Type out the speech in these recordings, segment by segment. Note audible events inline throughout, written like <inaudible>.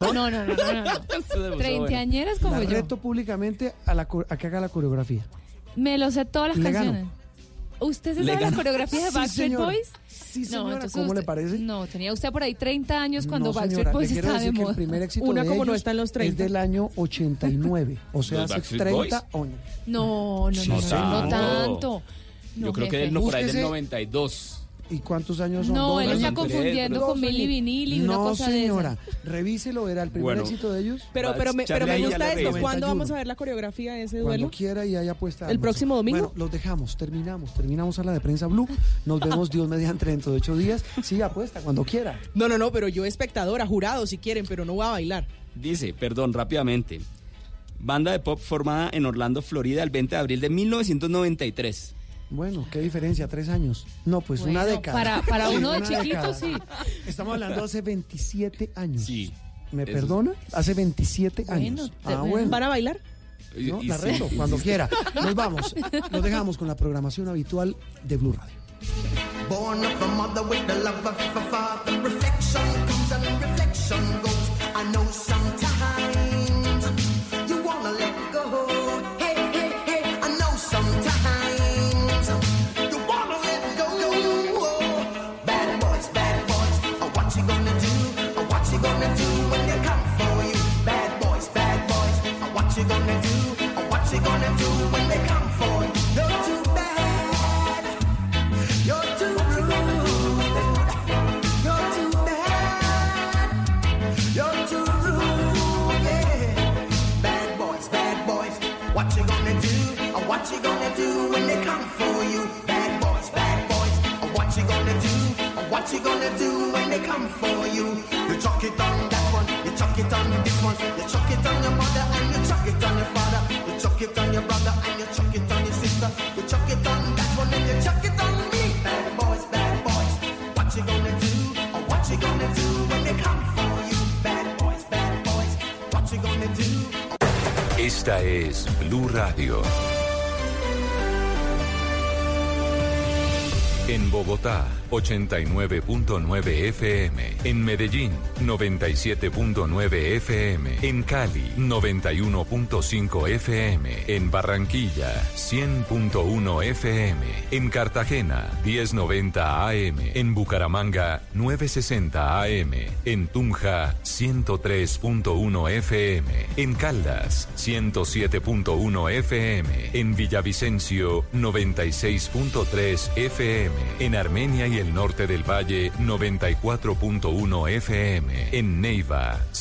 No, no, no, no. <laughs> Treintañeras como La yo. reto públicamente a, la, co- a que haga la coreografía. Me lo sé todas las Le gano. canciones. ¿Usted se Le sabe la gano. coreografía de Sí, Backstreet señora. Boys? Sí, señora. entonces ¿Cómo le usted- parece? No, tenía usted por ahí 30 años cuando no, Backstreet Boys le quiero estaba de decir que moda. el primer éxito Una de como no ellos está en los es 30. del año 89, o sea, <laughs> ¿Los hace Backstreet 30 Boys? años. No, no, no, Sí, no, tanto. No, Yo creo que jefe. él no por ahí del Búsquese- 92. ¿Y cuántos años son? No, Dos él está confundiendo con Milli años. Vinili y una cosa de señora, esas. revíselo, verá el primer Bueno. éxito de ellos. Pero, pero, me, pero me gusta esto. ¿Cuándo 91. vamos a ver la coreografía de ese Cuando duelo? quiera y haya puesta. ¿El próximo domingo? Bueno, los dejamos, terminamos, terminamos a la de prensa Blue. Nos vemos Dios mediante dentro de ocho días. Sí, apuesta, cuando quiera. No, no, no, pero yo espectadora, jurado si quieren, pero no voy a bailar. Dice, perdón, rápidamente. Banda de pop formada en Orlando, Florida, el 20 de abril de 1993. Bueno, qué diferencia, tres años. No, pues una Bueno, década. Para, para Sí, uno de una chiquito, década. sí. Estamos hablando hace 27 años. Sí. ¿Me Eso- perdona? Hace 27 Bueno, años. te- Ah, bueno. ¿Van a bailar? ¿no? La sí, reto, cuando sí. quiera. Nos vamos. Nos dejamos con la programación habitual de Blue Radio. Born of a mother with the love of a father. Reflection comes and reflection goes. I know sometimes En Bogotá, 89.9 FM. En Medellín, 97.9 FM. En Cali, 91.5 FM. En Barranquilla, 100.1 FM. En Cartagena, 1090 AM. En Bucaramanga, 960 AM. En Tunja, 103.1 FM. En Caldas, 107.1 FM. En Villavicencio, 96.3 FM. En Armenia y el norte del Valle, 94.1 FM. En Neiva,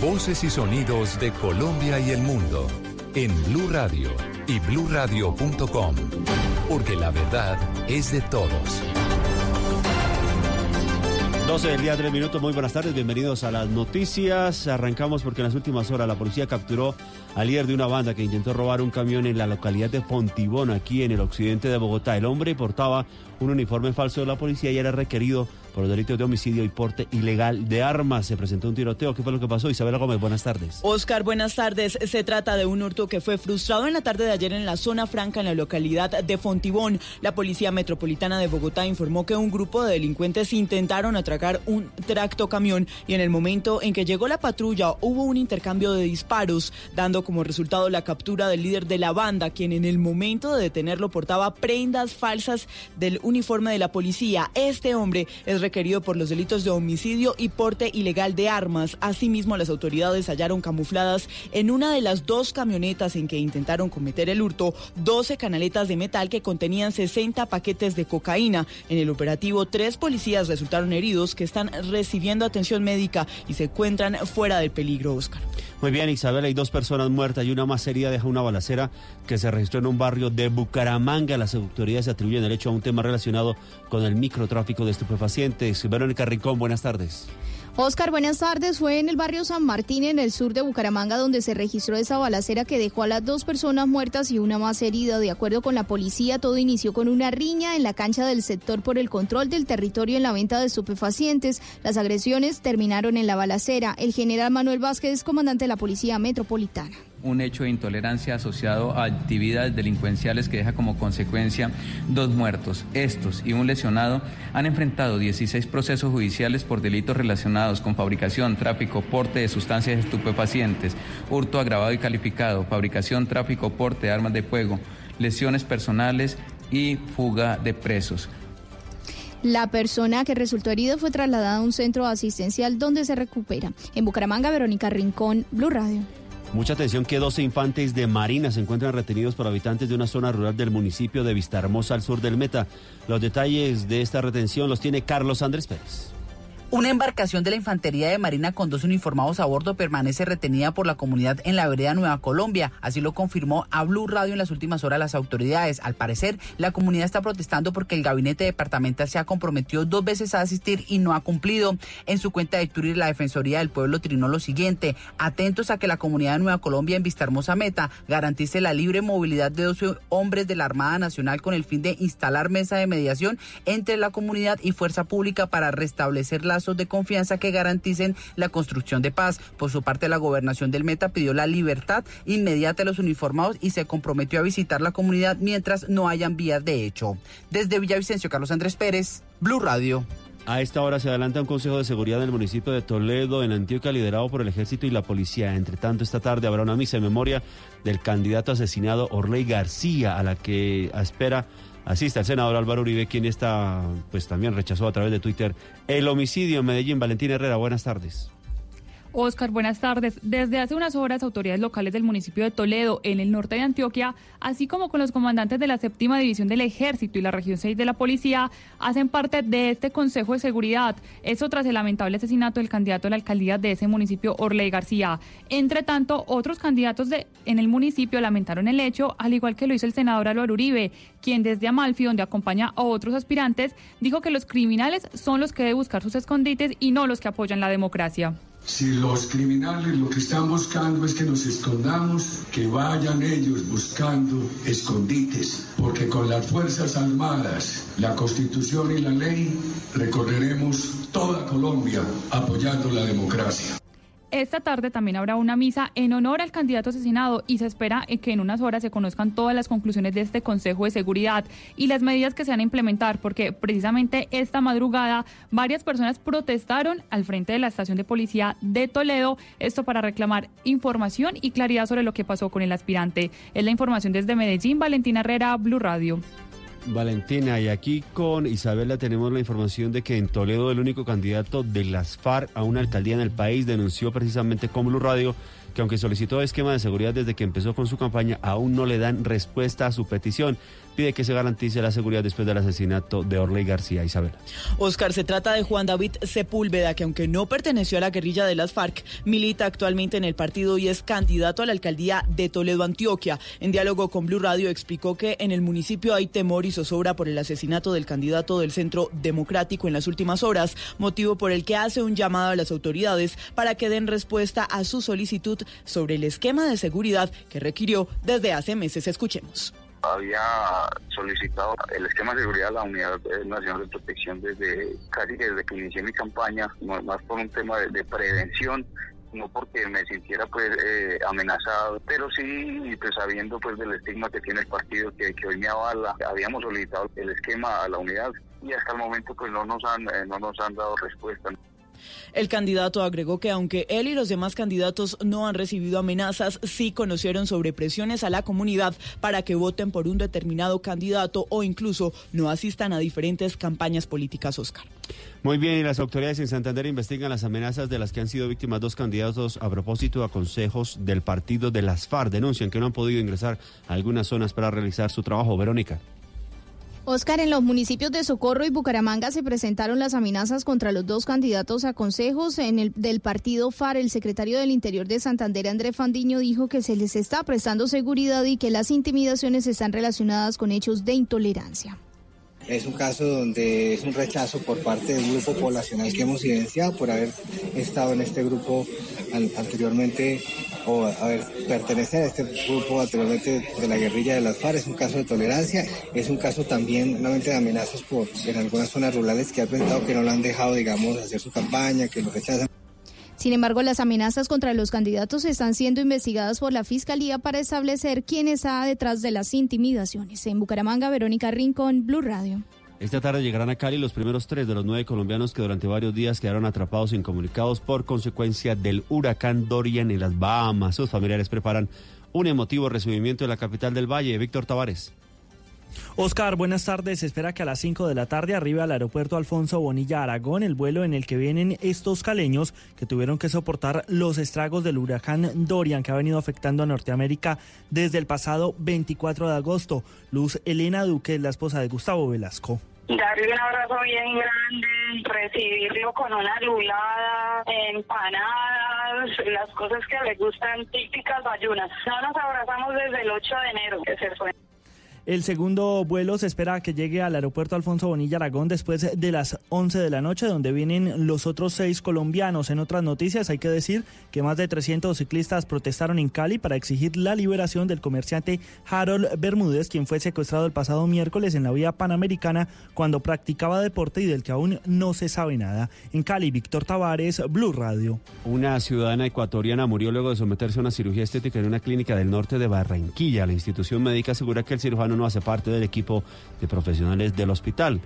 Voces y sonidos de Colombia y el mundo en Blue Radio y bluradio.com, porque la verdad es de todos. 12 del día, 3 minutos. Muy buenas tardes, bienvenidos a las noticias. Arrancamos porque en las últimas horas la policía capturó al líder de una banda que intentó robar un camión en la localidad de Fontibón, aquí en el occidente de Bogotá. El hombre portaba un uniforme falso de la policía y era requerido por los delitos de homicidio y porte ilegal de armas. Se presentó un tiroteo. ¿Qué fue lo que pasó? Isabela Gómez, buenas tardes. Oscar, buenas tardes. Se trata de un hurto que fue frustrado en la tarde de ayer en la zona franca en la localidad de Fontibón. La Policía Metropolitana de Bogotá informó que un grupo de delincuentes intentaron atracar un tracto camión y en el momento en que llegó la patrulla hubo un intercambio de disparos, dando como resultado la captura del líder de la banda, quien en el momento de detenerlo portaba prendas falsas del uniforme de la policía. Este hombre es requerido por los delitos de homicidio y porte ilegal de armas. Asimismo, las autoridades hallaron camufladas en una de las dos camionetas en que intentaron cometer el hurto 12 canaletas de metal que contenían 60 paquetes de cocaína. En el operativo, tres policías resultaron heridos que están recibiendo atención médica y se encuentran fuera del peligro, Oscar. Muy bien, Isabel, hay dos personas muertas y una más herida deja una balacera que se registró en un barrio de Bucaramanga. Las autoridades atribuyen el hecho a un tema relacionado con el microtráfico de estupefacientes. Verónica Rincón, buenas tardes. Oscar, buenas tardes. Fue en el barrio San Martín, en el sur de Bucaramanga, donde se registró esa balacera que dejó a las dos personas muertas y una más herida. De acuerdo con la policía, todo inició con una riña en la cancha del sector por el control del territorio en la venta de estupefacientes. Las agresiones terminaron en la balacera. El general Manuel Vázquez, comandante de la Policía Metropolitana un hecho de intolerancia asociado a actividades delincuenciales que deja como consecuencia dos muertos. Estos y un lesionado han enfrentado 16 procesos judiciales por delitos relacionados con fabricación, tráfico, porte de sustancias estupefacientes, hurto agravado y calificado, fabricación, tráfico, porte de armas de fuego, lesiones personales y fuga de presos. La persona que resultó herida fue trasladada a un centro asistencial donde se recupera. En Bucaramanga, Verónica Rincón, Blue Radio. Mucha atención que 12 infantes de Marina se encuentran retenidos por habitantes de una zona rural del municipio de Vistahermosa al sur del Meta. Los detalles de esta retención los tiene Carlos Andrés Pérez. Una embarcación de la Infantería de Marina con dos uniformados a bordo permanece retenida por la comunidad en la vereda Nueva Colombia. Así lo confirmó a Blue Radio en las últimas horas las autoridades. Al parecer, la comunidad está protestando porque el gabinete departamental se ha comprometido dos veces a asistir y no ha cumplido. En su cuenta de Twitter, la Defensoría del Pueblo trinó lo siguiente. Atentos a que la comunidad de Nueva Colombia en Vista Hermosa Meta garantice la libre movilidad de 12 hombres de la Armada Nacional con el fin de instalar mesa de mediación entre la comunidad y fuerza pública para restablecer la de confianza que garanticen la construcción de paz. Por su parte, la gobernación del Meta pidió la libertad inmediata de los uniformados y se comprometió a visitar la comunidad mientras no hayan vías de hecho. Desde Villavicencio, Carlos Andrés Pérez, Blue Radio. A esta hora se adelanta un Consejo de Seguridad en el municipio de Toledo, en Antioquia, liderado por el Ejército y la Policía. Entre tanto, esta tarde habrá una misa en memoria del candidato asesinado Orley García, a la que espera asiste el senador Álvaro Uribe, quien está, pues también rechazó a través de Twitter el homicidio en Medellín. Valentín Herrera, buenas tardes. Oscar, buenas tardes. Desde hace unas horas, autoridades locales del municipio de Toledo, en el norte de Antioquia, así como con los comandantes de la séptima división del Ejército y la región 6 de la Policía, hacen parte de este Consejo de Seguridad. Eso tras el lamentable asesinato del candidato a la alcaldía de ese municipio, Orley García. Entre tanto, otros candidatos de, en el municipio lamentaron el hecho, al igual que lo hizo el senador Álvaro Uribe, quien desde Amalfi, donde acompaña a otros aspirantes, dijo que los criminales son los que deben buscar sus escondites y no los que apoyan la democracia. Si los criminales lo que están buscando es que nos escondamos, que vayan ellos buscando escondites, porque con las Fuerzas Armadas, la Constitución y la ley recorreremos toda Colombia apoyando la democracia. Esta tarde también habrá una misa en honor al candidato asesinado y se espera que en unas horas se conozcan todas las conclusiones de este Consejo de Seguridad y las medidas que se van a implementar, porque precisamente esta madrugada varias personas protestaron al frente de la estación de policía de Toledo, esto para reclamar información y claridad sobre lo que pasó con el aspirante. Es la información desde Medellín, Valentina Herrera, Blue Radio. Valentina, y aquí con Isabela tenemos la información de que en Toledo el único candidato de las FARC a una alcaldía en el país denunció precisamente con Blue Radio que aunque solicitó esquema de seguridad desde que empezó con su campaña, aún no le dan respuesta a su petición pide que se garantice la seguridad después del asesinato de Orley García Isabel. Oscar, se trata de Juan David Sepúlveda, que aunque no perteneció a la guerrilla de las FARC, milita actualmente en el partido y es candidato a la alcaldía de Toledo, Antioquia. En diálogo con Blue Radio explicó que en el municipio hay temor y zozobra por el asesinato del candidato del Centro Democrático en las últimas horas, motivo por el que hace un llamado a las autoridades para que den respuesta a su solicitud sobre el esquema de seguridad que requirió desde hace meses. Escuchemos había solicitado el esquema de seguridad de la Unidad Nacional de Protección desde casi desde que inicié mi campaña, más por un tema de, prevención no porque me sintiera pues eh, amenazado, pero sí pues sabiendo pues del estigma que tiene el partido que, que, hoy me avala, habíamos solicitado el esquema a la unidad y hasta el momento pues no nos han eh, no nos han dado respuesta. El candidato agregó que aunque él y los demás candidatos no han recibido amenazas, sí conocieron sobre presiones a la comunidad para que voten por un determinado candidato o incluso no asistan a diferentes campañas políticas, Oscar. Muy bien, y las autoridades en Santander investigan las amenazas de las que han sido víctimas dos candidatos a propósito de consejos del partido de las FARC. Denuncian que no han podido ingresar a algunas zonas para realizar su trabajo. Verónica. Oscar, en los municipios de Socorro y Bucaramanga se presentaron las amenazas contra los dos candidatos a consejos en el, del partido FAR. El secretario del Interior de Santander, André Fandiño, dijo que se les está prestando seguridad y que las intimidaciones están relacionadas con hechos de intolerancia. Es un caso donde es un rechazo por parte del grupo poblacional que hemos evidenciado por haber estado en este grupo anteriormente o haber pertenecer a este grupo anteriormente de la guerrilla de las FARC. Es un caso de tolerancia, es un caso también nuevamente de amenazas por en algunas zonas rurales que ha presentado que no lo han dejado, digamos, hacer su campaña, que lo rechazan. Sin embargo, las amenazas contra los candidatos están siendo investigadas por la Fiscalía para establecer quién está detrás de las intimidaciones. En Bucaramanga, Verónica Rincón, Blue Radio. Esta tarde llegarán a Cali los primeros tres de los nueve colombianos que durante varios días quedaron atrapados e incomunicados por consecuencia del huracán Dorian en las Bahamas. Sus familiares preparan un emotivo recibimiento en la capital del Valle. Víctor Tavares. Oscar, buenas tardes. Espera que a las 5 de la tarde arribe al aeropuerto Alfonso Bonilla Aragón el vuelo en el que vienen estos caleños que tuvieron que soportar los estragos del huracán Dorian que ha venido afectando a Norteamérica desde el pasado 24 de agosto. Luz Elena Duque la esposa de Gustavo Velasco. Darle un abrazo bien grande, recibirlo con una lulada, empanadas, las cosas que le gustan típicas bayunas. No nos abrazamos desde el 8 de enero que se fue. El segundo vuelo se espera que llegue al aeropuerto Alfonso Bonilla Aragón después de las 11 de la noche, donde vienen los otros seis colombianos. En otras noticias, hay que decir que más de 300 ciclistas protestaron en Cali para exigir la liberación del comerciante Harold Bermúdez, quien fue secuestrado el pasado miércoles en la vía panamericana cuando practicaba deporte y del que aún no se sabe nada. En Cali, Víctor Tavares, Blue Radio. Una ciudadana ecuatoriana murió luego de someterse a una cirugía estética en una clínica del norte de Barranquilla. La institución médica asegura que el cirujano no hace parte del equipo de profesionales del hospital.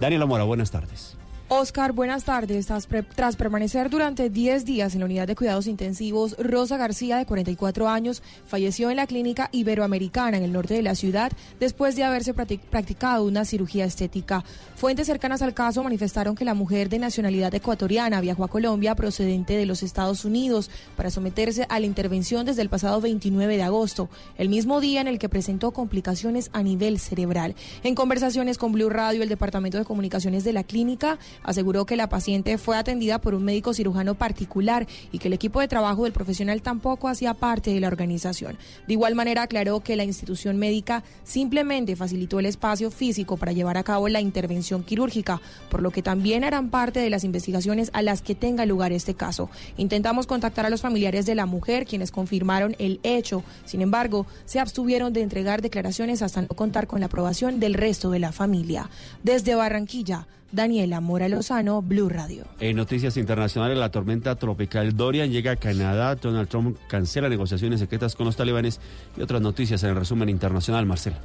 Daniela Mora, buenas tardes. Oscar, buenas tardes. Tras, tras, permanecer durante 10 días en la unidad de cuidados intensivos, Rosa García, de 44 años, falleció en la clínica iberoamericana en el norte de la ciudad después de haberse practicado una cirugía estética. Fuentes cercanas al caso manifestaron que la mujer de nacionalidad ecuatoriana viajó a Colombia procedente de los Estados Unidos para someterse a la intervención desde el pasado 29 de agosto, el mismo día en el que presentó complicaciones a nivel cerebral. En conversaciones con Blue Radio, el Departamento de Comunicaciones de la clínica aseguró que la paciente fue atendida por un médico cirujano particular y que el equipo de trabajo del profesional tampoco hacía parte de la organización. De igual manera aclaró que la institución médica simplemente facilitó el espacio físico para llevar a cabo la intervención quirúrgica, por lo que también harán parte de las investigaciones a las que tenga lugar este caso. Intentamos contactar a los familiares de la mujer, quienes confirmaron el hecho. Sin embargo, se abstuvieron de entregar declaraciones hasta no contar con la aprobación del resto de la familia. Desde Barranquilla, Daniela Mora Lozano, Blue Radio. En noticias internacionales, la tormenta tropical Dorian llega a Canadá. Donald Trump cancela negociaciones secretas con los talibanes y otras noticias en el resumen internacional. Marcela.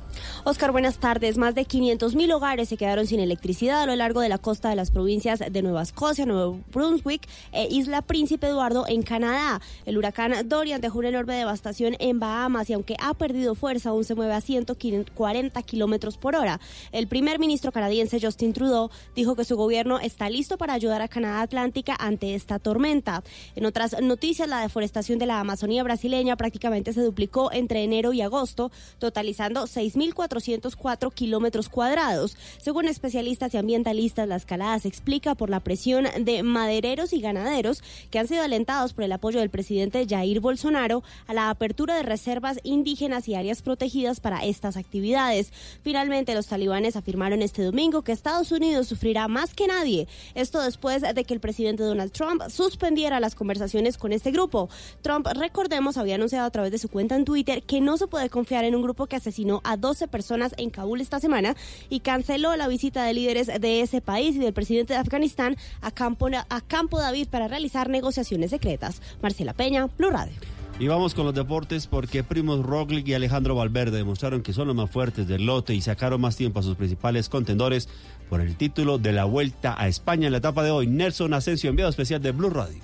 Oscar, buenas tardes. Más de 500 mil hogares se quedaron sin electricidad a lo largo de la costa de las provincias de Nueva Escocia, Nuevo Brunswick e Isla Príncipe Eduardo en Canadá. El huracán Dorian dejó una enorme devastación en Bahamas y aunque ha perdido fuerza, aún se mueve a 140 kilómetros por hora. El primer ministro canadiense Justin Trudeau dijo que su gobierno está listo para ayudar a Canadá Atlántica ante esta tormenta. En otras noticias, la deforestación de la Amazonía brasileña prácticamente se duplicó entre enero y agosto, totalizando 6.404 kilómetros cuadrados. Según especialistas y ambientalistas, la escalada se explica por la presión de madereros y ganaderos que han sido alentados por el apoyo del presidente Jair Bolsonaro a la apertura de reservas indígenas y áreas protegidas para estas actividades. Finalmente, los talibanes afirmaron este domingo que Estados Unidos más que nadie. Esto después de que el presidente Donald Trump suspendiera las conversaciones con este grupo. Trump, recordemos, había anunciado a través de su cuenta en Twitter que no se puede confiar en un grupo que asesinó a 12 personas en Kabul esta semana y canceló la visita de líderes de ese país y del presidente de Afganistán a Campo, a Campo David para realizar negociaciones secretas. Marcela Peña, Blue Radio. Y vamos con los deportes porque Primos Roglic y Alejandro Valverde demostraron que son los más fuertes del lote y sacaron más tiempo a sus principales contendores por el título de la Vuelta a España en la etapa de hoy. Nelson Asensio, enviado especial de Blue Radio.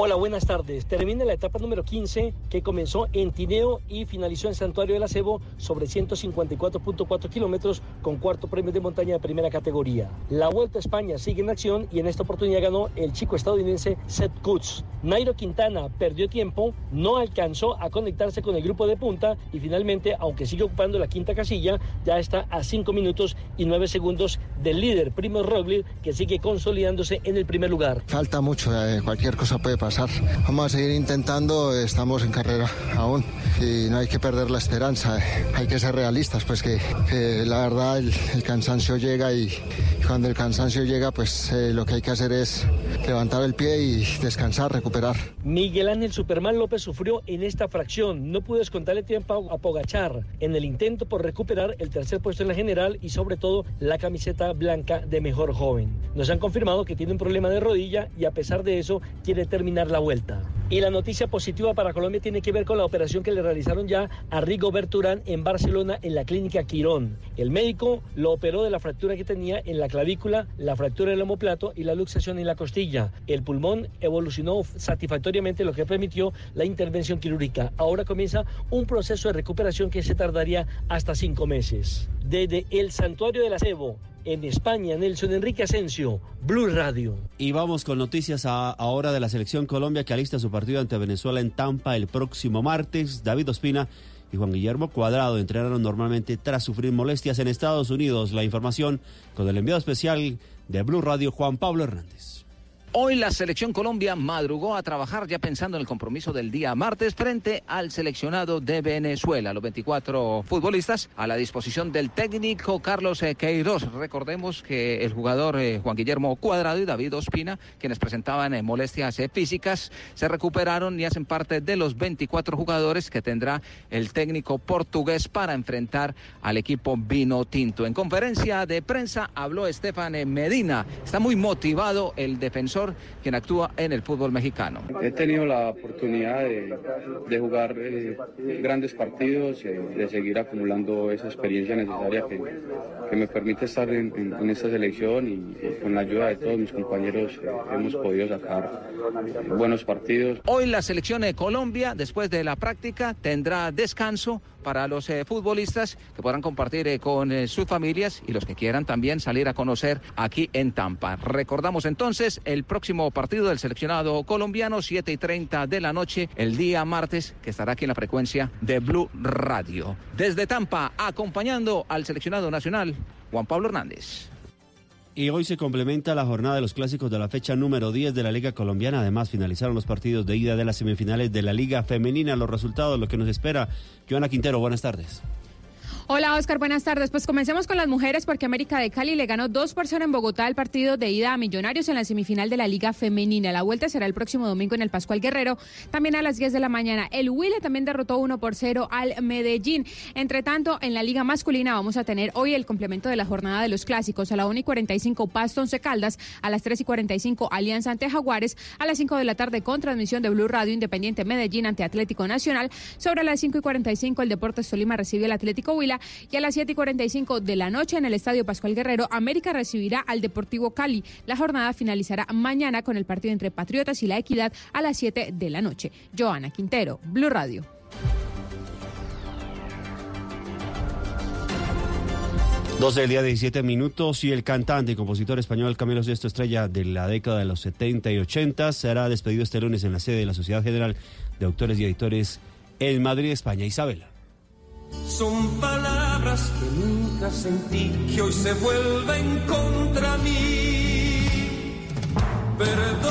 Hola, buenas tardes. Termina la etapa número 15 que comenzó en Tineo y finalizó en Santuario del Acebo sobre 154.4 kilómetros con cuarto premio de montaña de primera categoría. La Vuelta a España sigue en acción y en esta oportunidad ganó el chico estadounidense Seth Kutz. Nairo Quintana perdió tiempo, no alcanzó a conectarse con el grupo de punta y finalmente, aunque sigue ocupando la quinta casilla, ya está a 5 minutos y 9 segundos del líder Primo Roglic que sigue consolidándose en el primer lugar. Falta mucho, eh, cualquier cosa puede pasar. Vamos a seguir intentando, estamos en carrera aún y no hay que perder la esperanza, eh. hay que ser realistas, pues que, que la verdad el, el, cansancio llega y cuando el cansancio llega pues eh, lo que hay que hacer es levantar el pie y descansar, recuperar. Miguel Ángel Superman López sufrió en esta fracción, no pudo descontarle tiempo a Pogachar en el intento por recuperar el tercer puesto en la general y sobre todo la camiseta blanca de mejor joven. Nos han confirmado que tiene un problema de rodilla y a pesar de eso quiere terminar la vuelta. Y la noticia positiva para Colombia tiene que ver con la operación que le realizaron ya a Rigo Berturán en Barcelona en la clínica Quirón. El médico lo operó de la fractura que tenía en la clavícula, la fractura del homoplato y la luxación en la costilla. El pulmón evolucionó satisfactoriamente, lo que permitió la intervención quirúrgica. Ahora comienza un proceso de recuperación que se tardaría hasta cinco meses. Desde el Santuario del Acebo, en España, Nelson Enrique Asensio, Blue Radio. Y vamos con noticias a, ahora de la selección Colombia que alista su partido ante Venezuela en Tampa el próximo martes. David Ospina y Juan Guillermo Cuadrado entrenaron normalmente tras sufrir molestias en Estados Unidos. La información con el enviado especial de Blue Radio, Juan Pablo Hernández. Hoy la selección Colombia madrugó a trabajar ya pensando en el compromiso del día martes frente al seleccionado de Venezuela. Los 24 futbolistas a la disposición del técnico Carlos Queiroz. Recordemos que el jugador Juan Guillermo Cuadrado y David Ospina, quienes presentaban molestias físicas, se recuperaron y hacen parte de los 24 jugadores que tendrá el técnico portugués para enfrentar al equipo vino tinto. En conferencia de prensa habló Estefan Medina. Está muy motivado el defensor quien actúa en el fútbol mexicano. He tenido la oportunidad de, de jugar eh, grandes partidos, eh, de seguir acumulando esa experiencia necesaria que, que me permite estar en, en, en, esta selección y, y, con la ayuda de todos mis compañeros eh, hemos podido sacar buenos partidos. Hoy la selección de Colombia, después de la práctica, tendrá descanso para los eh, futbolistas que podrán compartir eh, con eh, sus familias y los que quieran también salir a conocer aquí en Tampa. Recordamos entonces el próximo partido del seleccionado colombiano, 7 y 30 de la noche, el día martes, que estará aquí en la frecuencia de Blue Radio. Desde Tampa, acompañando al seleccionado nacional, Juan Pablo Hernández. Y hoy se complementa la jornada de los clásicos de la fecha número 10 de la Liga Colombiana. Además, finalizaron los partidos de ida de las semifinales de la Liga Femenina. Los resultados, lo que nos espera. Joana Quintero, buenas tardes. Hola Oscar, buenas tardes. Pues comencemos con las mujeres porque América de Cali le ganó 2 por 0 en Bogotá el partido de ida a Millonarios en la semifinal de la Liga Femenina. La vuelta será el próximo domingo en el Pascual Guerrero, también a las 10 de la mañana. El Huila también derrotó 1 por 0 al Medellín. Entre tanto, en la Liga Masculina vamos a tener hoy el complemento de la jornada de los clásicos. A la 1 y 45 Pasto Once Caldas, a las 3 y 45 Alianza ante Jaguares, a las 5 de la tarde con transmisión de Blue Radio Independiente Medellín ante Atlético Nacional. Sobre las 5 y 45 el Deportes Tolima recibe al Atlético Huila y a las 7 y 45 de la noche en el Estadio Pascual Guerrero, América recibirá al Deportivo Cali. La jornada finalizará mañana con el partido entre Patriotas y La Equidad a las 7 de la noche. Joana Quintero, Blue Radio. 12 del día 17 minutos y el cantante y compositor español Camilo Sesto Estrella de la década de los 70 y 80 será despedido este lunes en la sede de la Sociedad General de Autores y Editores en Madrid, España. Isabela. Son palabras que nunca sentí, que hoy se vuelven contra mí. Perdóname.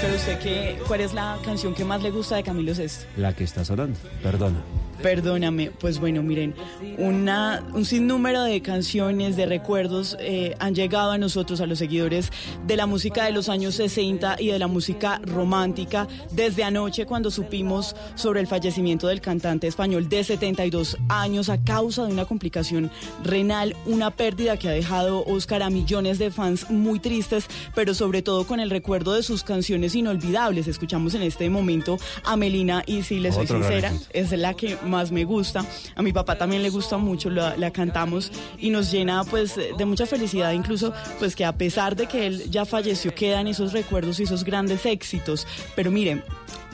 ¿Sabe usted qué, cuál es la canción que más le gusta de Camilo Sesto? La que está sonando. Perdona. Perdóname, pues bueno, miren, una, un sinnúmero de canciones, de recuerdos eh, han llegado a nosotros, a los seguidores de la música de los años 60 y de la música romántica, desde anoche cuando supimos sobre el fallecimiento del cantante español de 72 años a causa de una complicación renal, una pérdida que ha dejado Oscar a millones de fans muy tristes, pero sobre todo con el recuerdo de sus canciones inolvidables. Escuchamos en este momento a Melina y si les soy sincera, es la que más me gusta. A mi papá también le gusta mucho, la, cantamos y nos llena pues de mucha felicidad, incluso pues que a pesar de que él ya falleció, quedan esos recuerdos y esos grandes éxitos. Pero miren,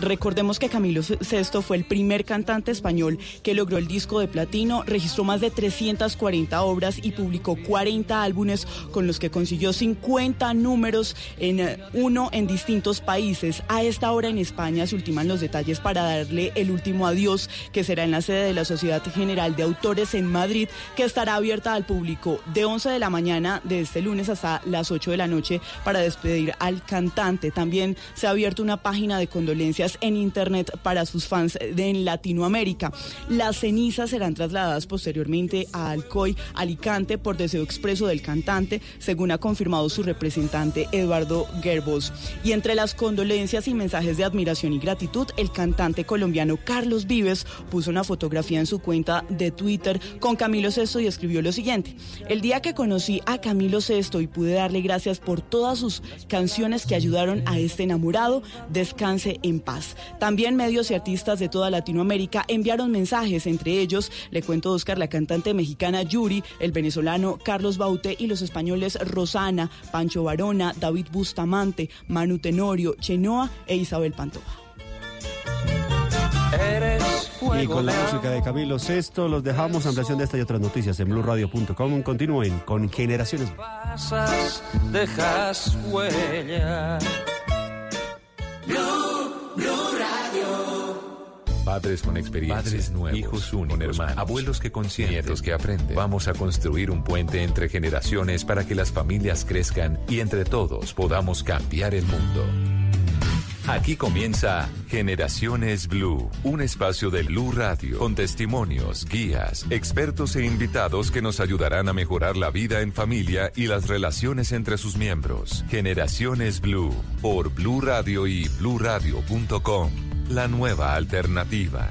Recordemos que Camilo VI fue el primer cantante español que logró el disco de platino, registró más de 340 obras y publicó 40 álbumes con los que consiguió 50 números en eh, uno en distintos países. A esta hora en España se ultiman los detalles para darle el último adiós, que será en la sede de la Sociedad General de Autores en Madrid, que estará abierta al público de 11 de la mañana de este lunes hasta las 8 de la noche para despedir al cantante. También se ha abierto una página de condolencias en Internet para sus fans de en Latinoamérica. Las cenizas serán trasladadas posteriormente a Alcoy, Alicante, por deseo expreso del cantante, según ha confirmado su representante Eduardo Gerbos. Y entre las condolencias y mensajes de admiración y gratitud, el cantante colombiano Carlos Vives puso una fotografía en su cuenta de Twitter con Camilo Sesto y escribió lo siguiente. El día que conocí a Camilo Sesto y pude darle gracias por todas sus canciones que ayudaron a este enamorado, descanse en paz. También medios y artistas de toda Latinoamérica enviaron mensajes, entre ellos, le cuento Oscar, la cantante mexicana Yuri, el venezolano Carlos Baute y los españoles Rosana, Pancho Varona, David Bustamante, Manu Tenorio, Chenoa e Isabel Pantoja. Y con la música de Camilo Sesto los dejamos. Ampliación de esta y otras noticias en blueradio.com. Continúen con Generaciones. dejas huella. Padres con experiencia, Padres nuevos, hijos únicos, hermanos, abuelos que consienten, nietos que aprenden. Vamos a construir un puente entre generaciones para que las familias crezcan y entre todos podamos cambiar el mundo. Aquí comienza Generaciones Blue, un espacio de Blue Radio con testimonios, guías, expertos e invitados que nos ayudarán a mejorar la vida en familia y las relaciones entre sus miembros. Generaciones Blue por Blue Radio y bluradio.com. La nueva alternativa.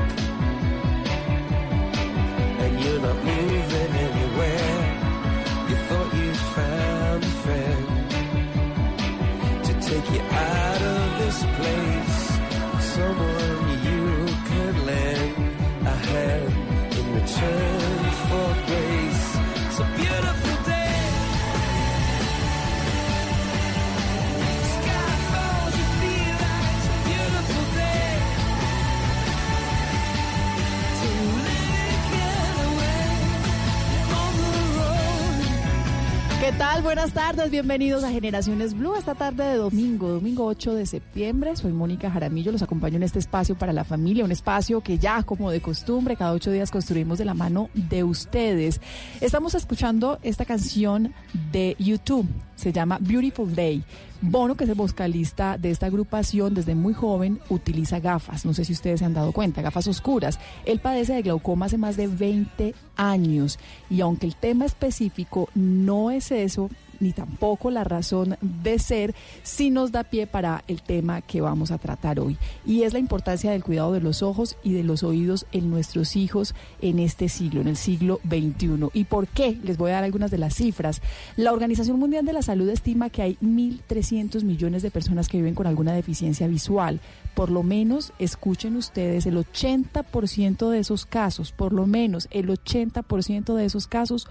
¿Qué tal? Buenas tardes, bienvenidos a Generaciones Blue esta tarde de domingo, domingo 8 de septiembre. Soy Mónica Jaramillo, los acompaño en este espacio para la familia, un espacio que ya como de costumbre, cada ocho días construimos de la mano de ustedes. Estamos escuchando esta canción de YouTube, se llama Beautiful Day. Bono, que es el vocalista de esta agrupación, desde muy joven utiliza gafas. No sé si ustedes se han dado cuenta, gafas oscuras. Él padece de glaucoma hace más de 20 años y aunque el tema específico no es eso, ni tampoco la razón de ser, sí nos da pie para el tema que vamos a tratar hoy. Y es la importancia del cuidado de los ojos y de los oídos en nuestros hijos en este siglo, en el siglo XXI. ¿Y por qué? Les voy a dar algunas de las cifras. La Organización Mundial de la Salud estima que hay 1.300 millones de personas que viven con alguna deficiencia visual. Por lo menos, escuchen ustedes, el 80% de esos casos, por lo menos el 80% de esos casos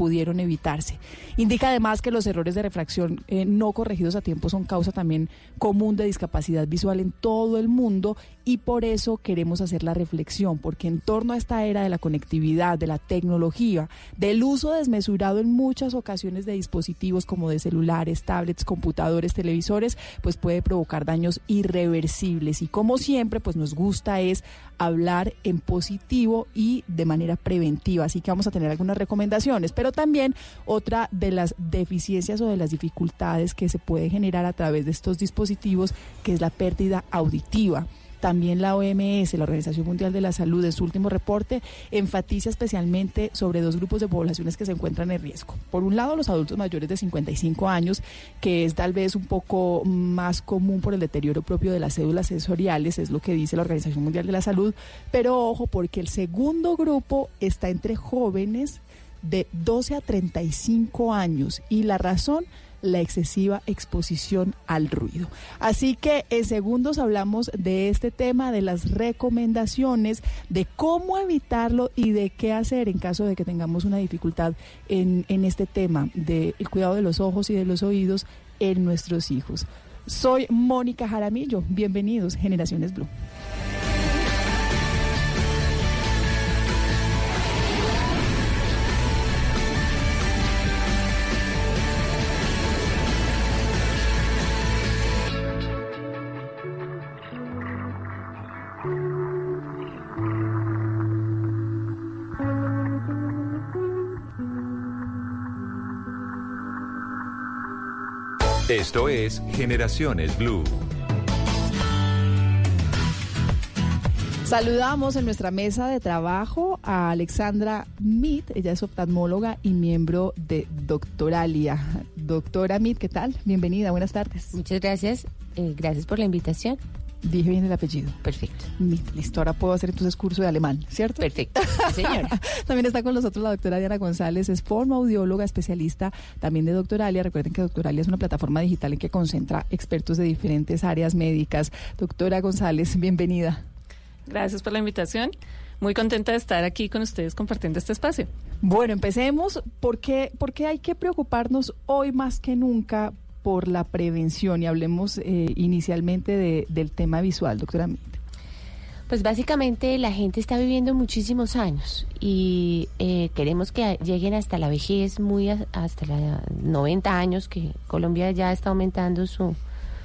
pudieron evitarse. Indica además que los errores de refracción eh, no corregidos a tiempo son causa también común de discapacidad visual en todo el mundo y por eso queremos hacer la reflexión, porque en torno a esta era de la conectividad, de la tecnología, del uso desmesurado en muchas ocasiones de dispositivos como de celulares, tablets, computadores, televisores, pues puede provocar daños irreversibles y como siempre pues nos gusta es hablar en positivo y de manera preventiva, así que vamos a tener algunas recomendaciones, pero también otra de las deficiencias o de las dificultades que se puede generar a través de estos dispositivos, que es la pérdida auditiva. También la OMS, la Organización Mundial de la Salud, en su último reporte enfatiza especialmente sobre dos grupos de poblaciones que se encuentran en riesgo. Por un lado, los adultos mayores de 55 años, que es tal vez un poco más común por el deterioro propio de las cédulas sensoriales, es lo que dice la Organización Mundial de la Salud. Pero ojo, porque el segundo grupo está entre jóvenes de 12 a 35 años y la razón la excesiva exposición al ruido. Así que en segundos hablamos de este tema, de las recomendaciones, de cómo evitarlo y de qué hacer en caso de que tengamos una dificultad en, en este tema del cuidado de los ojos y de los oídos en nuestros hijos. Soy Mónica Jaramillo. Bienvenidos, Generaciones Blue. Esto es Generaciones Blue. Saludamos en nuestra mesa de trabajo a Alexandra Mead. Ella es oftalmóloga y miembro de Doctoralia. Doctora Mead, ¿qué tal? Bienvenida, buenas tardes. Muchas gracias. Eh, gracias por la invitación. Dije bien el apellido. Perfecto. Listo, ahora puedo hacer entonces curso de alemán, ¿cierto? Perfecto, sí, señora. <laughs> también está con nosotros la doctora Diana González, es audióloga, especialista también de Doctoralia. Recuerden que Doctoralia es una plataforma digital en que concentra expertos de diferentes áreas médicas. Doctora González, bienvenida. Gracias por la invitación. Muy contenta de estar aquí con ustedes compartiendo este espacio. Bueno, empecemos. ¿Por qué, por qué hay que preocuparnos hoy más que nunca por la prevención y hablemos eh, inicialmente de, del tema visual, doctora. Pues básicamente la gente está viviendo muchísimos años y eh, queremos que lleguen hasta la vejez, muy hasta los 90 años, que Colombia ya está aumentando su,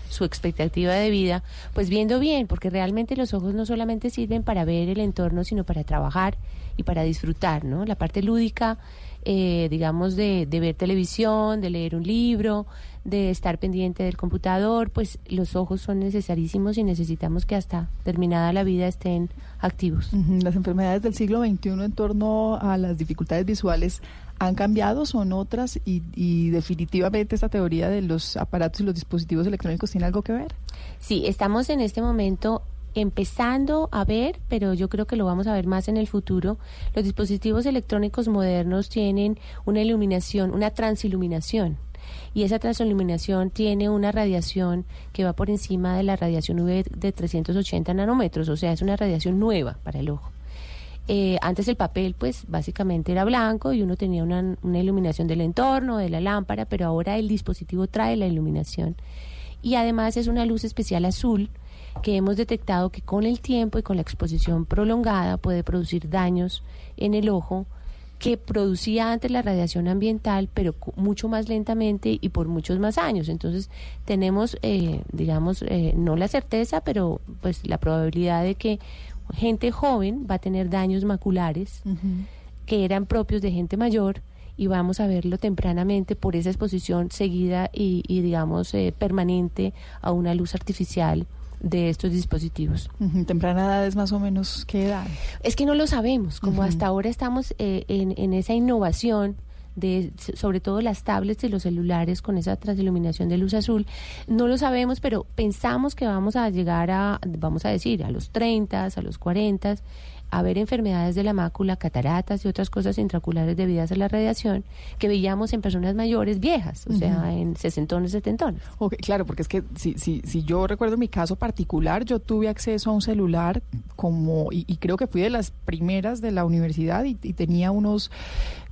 su expectativa de vida, pues viendo bien, porque realmente los ojos no solamente sirven para ver el entorno, sino para trabajar y para disfrutar, ¿no? La parte lúdica, eh, digamos, de, de ver televisión, de leer un libro, de estar pendiente del computador, pues los ojos son necesarísimos y necesitamos que hasta terminada la vida estén activos. Las enfermedades del siglo XXI en torno a las dificultades visuales han cambiado, son otras y, y definitivamente esta teoría de los aparatos y los dispositivos electrónicos tiene algo que ver. Sí, estamos en este momento empezando a ver, pero yo creo que lo vamos a ver más en el futuro, los dispositivos electrónicos modernos tienen una iluminación, una transiluminación y esa transiluminación tiene una radiación que va por encima de la radiación UV de 380 nanómetros, o sea, es una radiación nueva para el ojo. Eh, antes el papel, pues básicamente era blanco y uno tenía una, una iluminación del entorno, de la lámpara, pero ahora el dispositivo trae la iluminación. Y además es una luz especial azul que hemos detectado que con el tiempo y con la exposición prolongada puede producir daños en el ojo que producía antes la radiación ambiental, pero mucho más lentamente y por muchos más años. Entonces tenemos, eh, digamos, eh, no la certeza, pero pues la probabilidad de que gente joven va a tener daños maculares que eran propios de gente mayor y vamos a verlo tempranamente por esa exposición seguida y, digamos, eh, permanente a una luz artificial de estos dispositivos. ¿Temprana edad es más o menos qué edad? Es que no lo sabemos, como hasta ahora estamos eh, en, en, esa innovación de sobre todo las tablets y los celulares con esa transiluminación de luz azul, no lo sabemos, pero pensamos que vamos a llegar a, vamos a decir, a los 30, a los 40 haber enfermedades de la mácula, cataratas y otras cosas intraoculares debidas a la radiación que veíamos en personas mayores viejas, o sea, en sesentones, setentones. Okay, claro, porque es que si, si, si yo recuerdo mi caso particular, yo tuve acceso a un celular como, y, creo que fui de las primeras de la universidad y, y tenía unos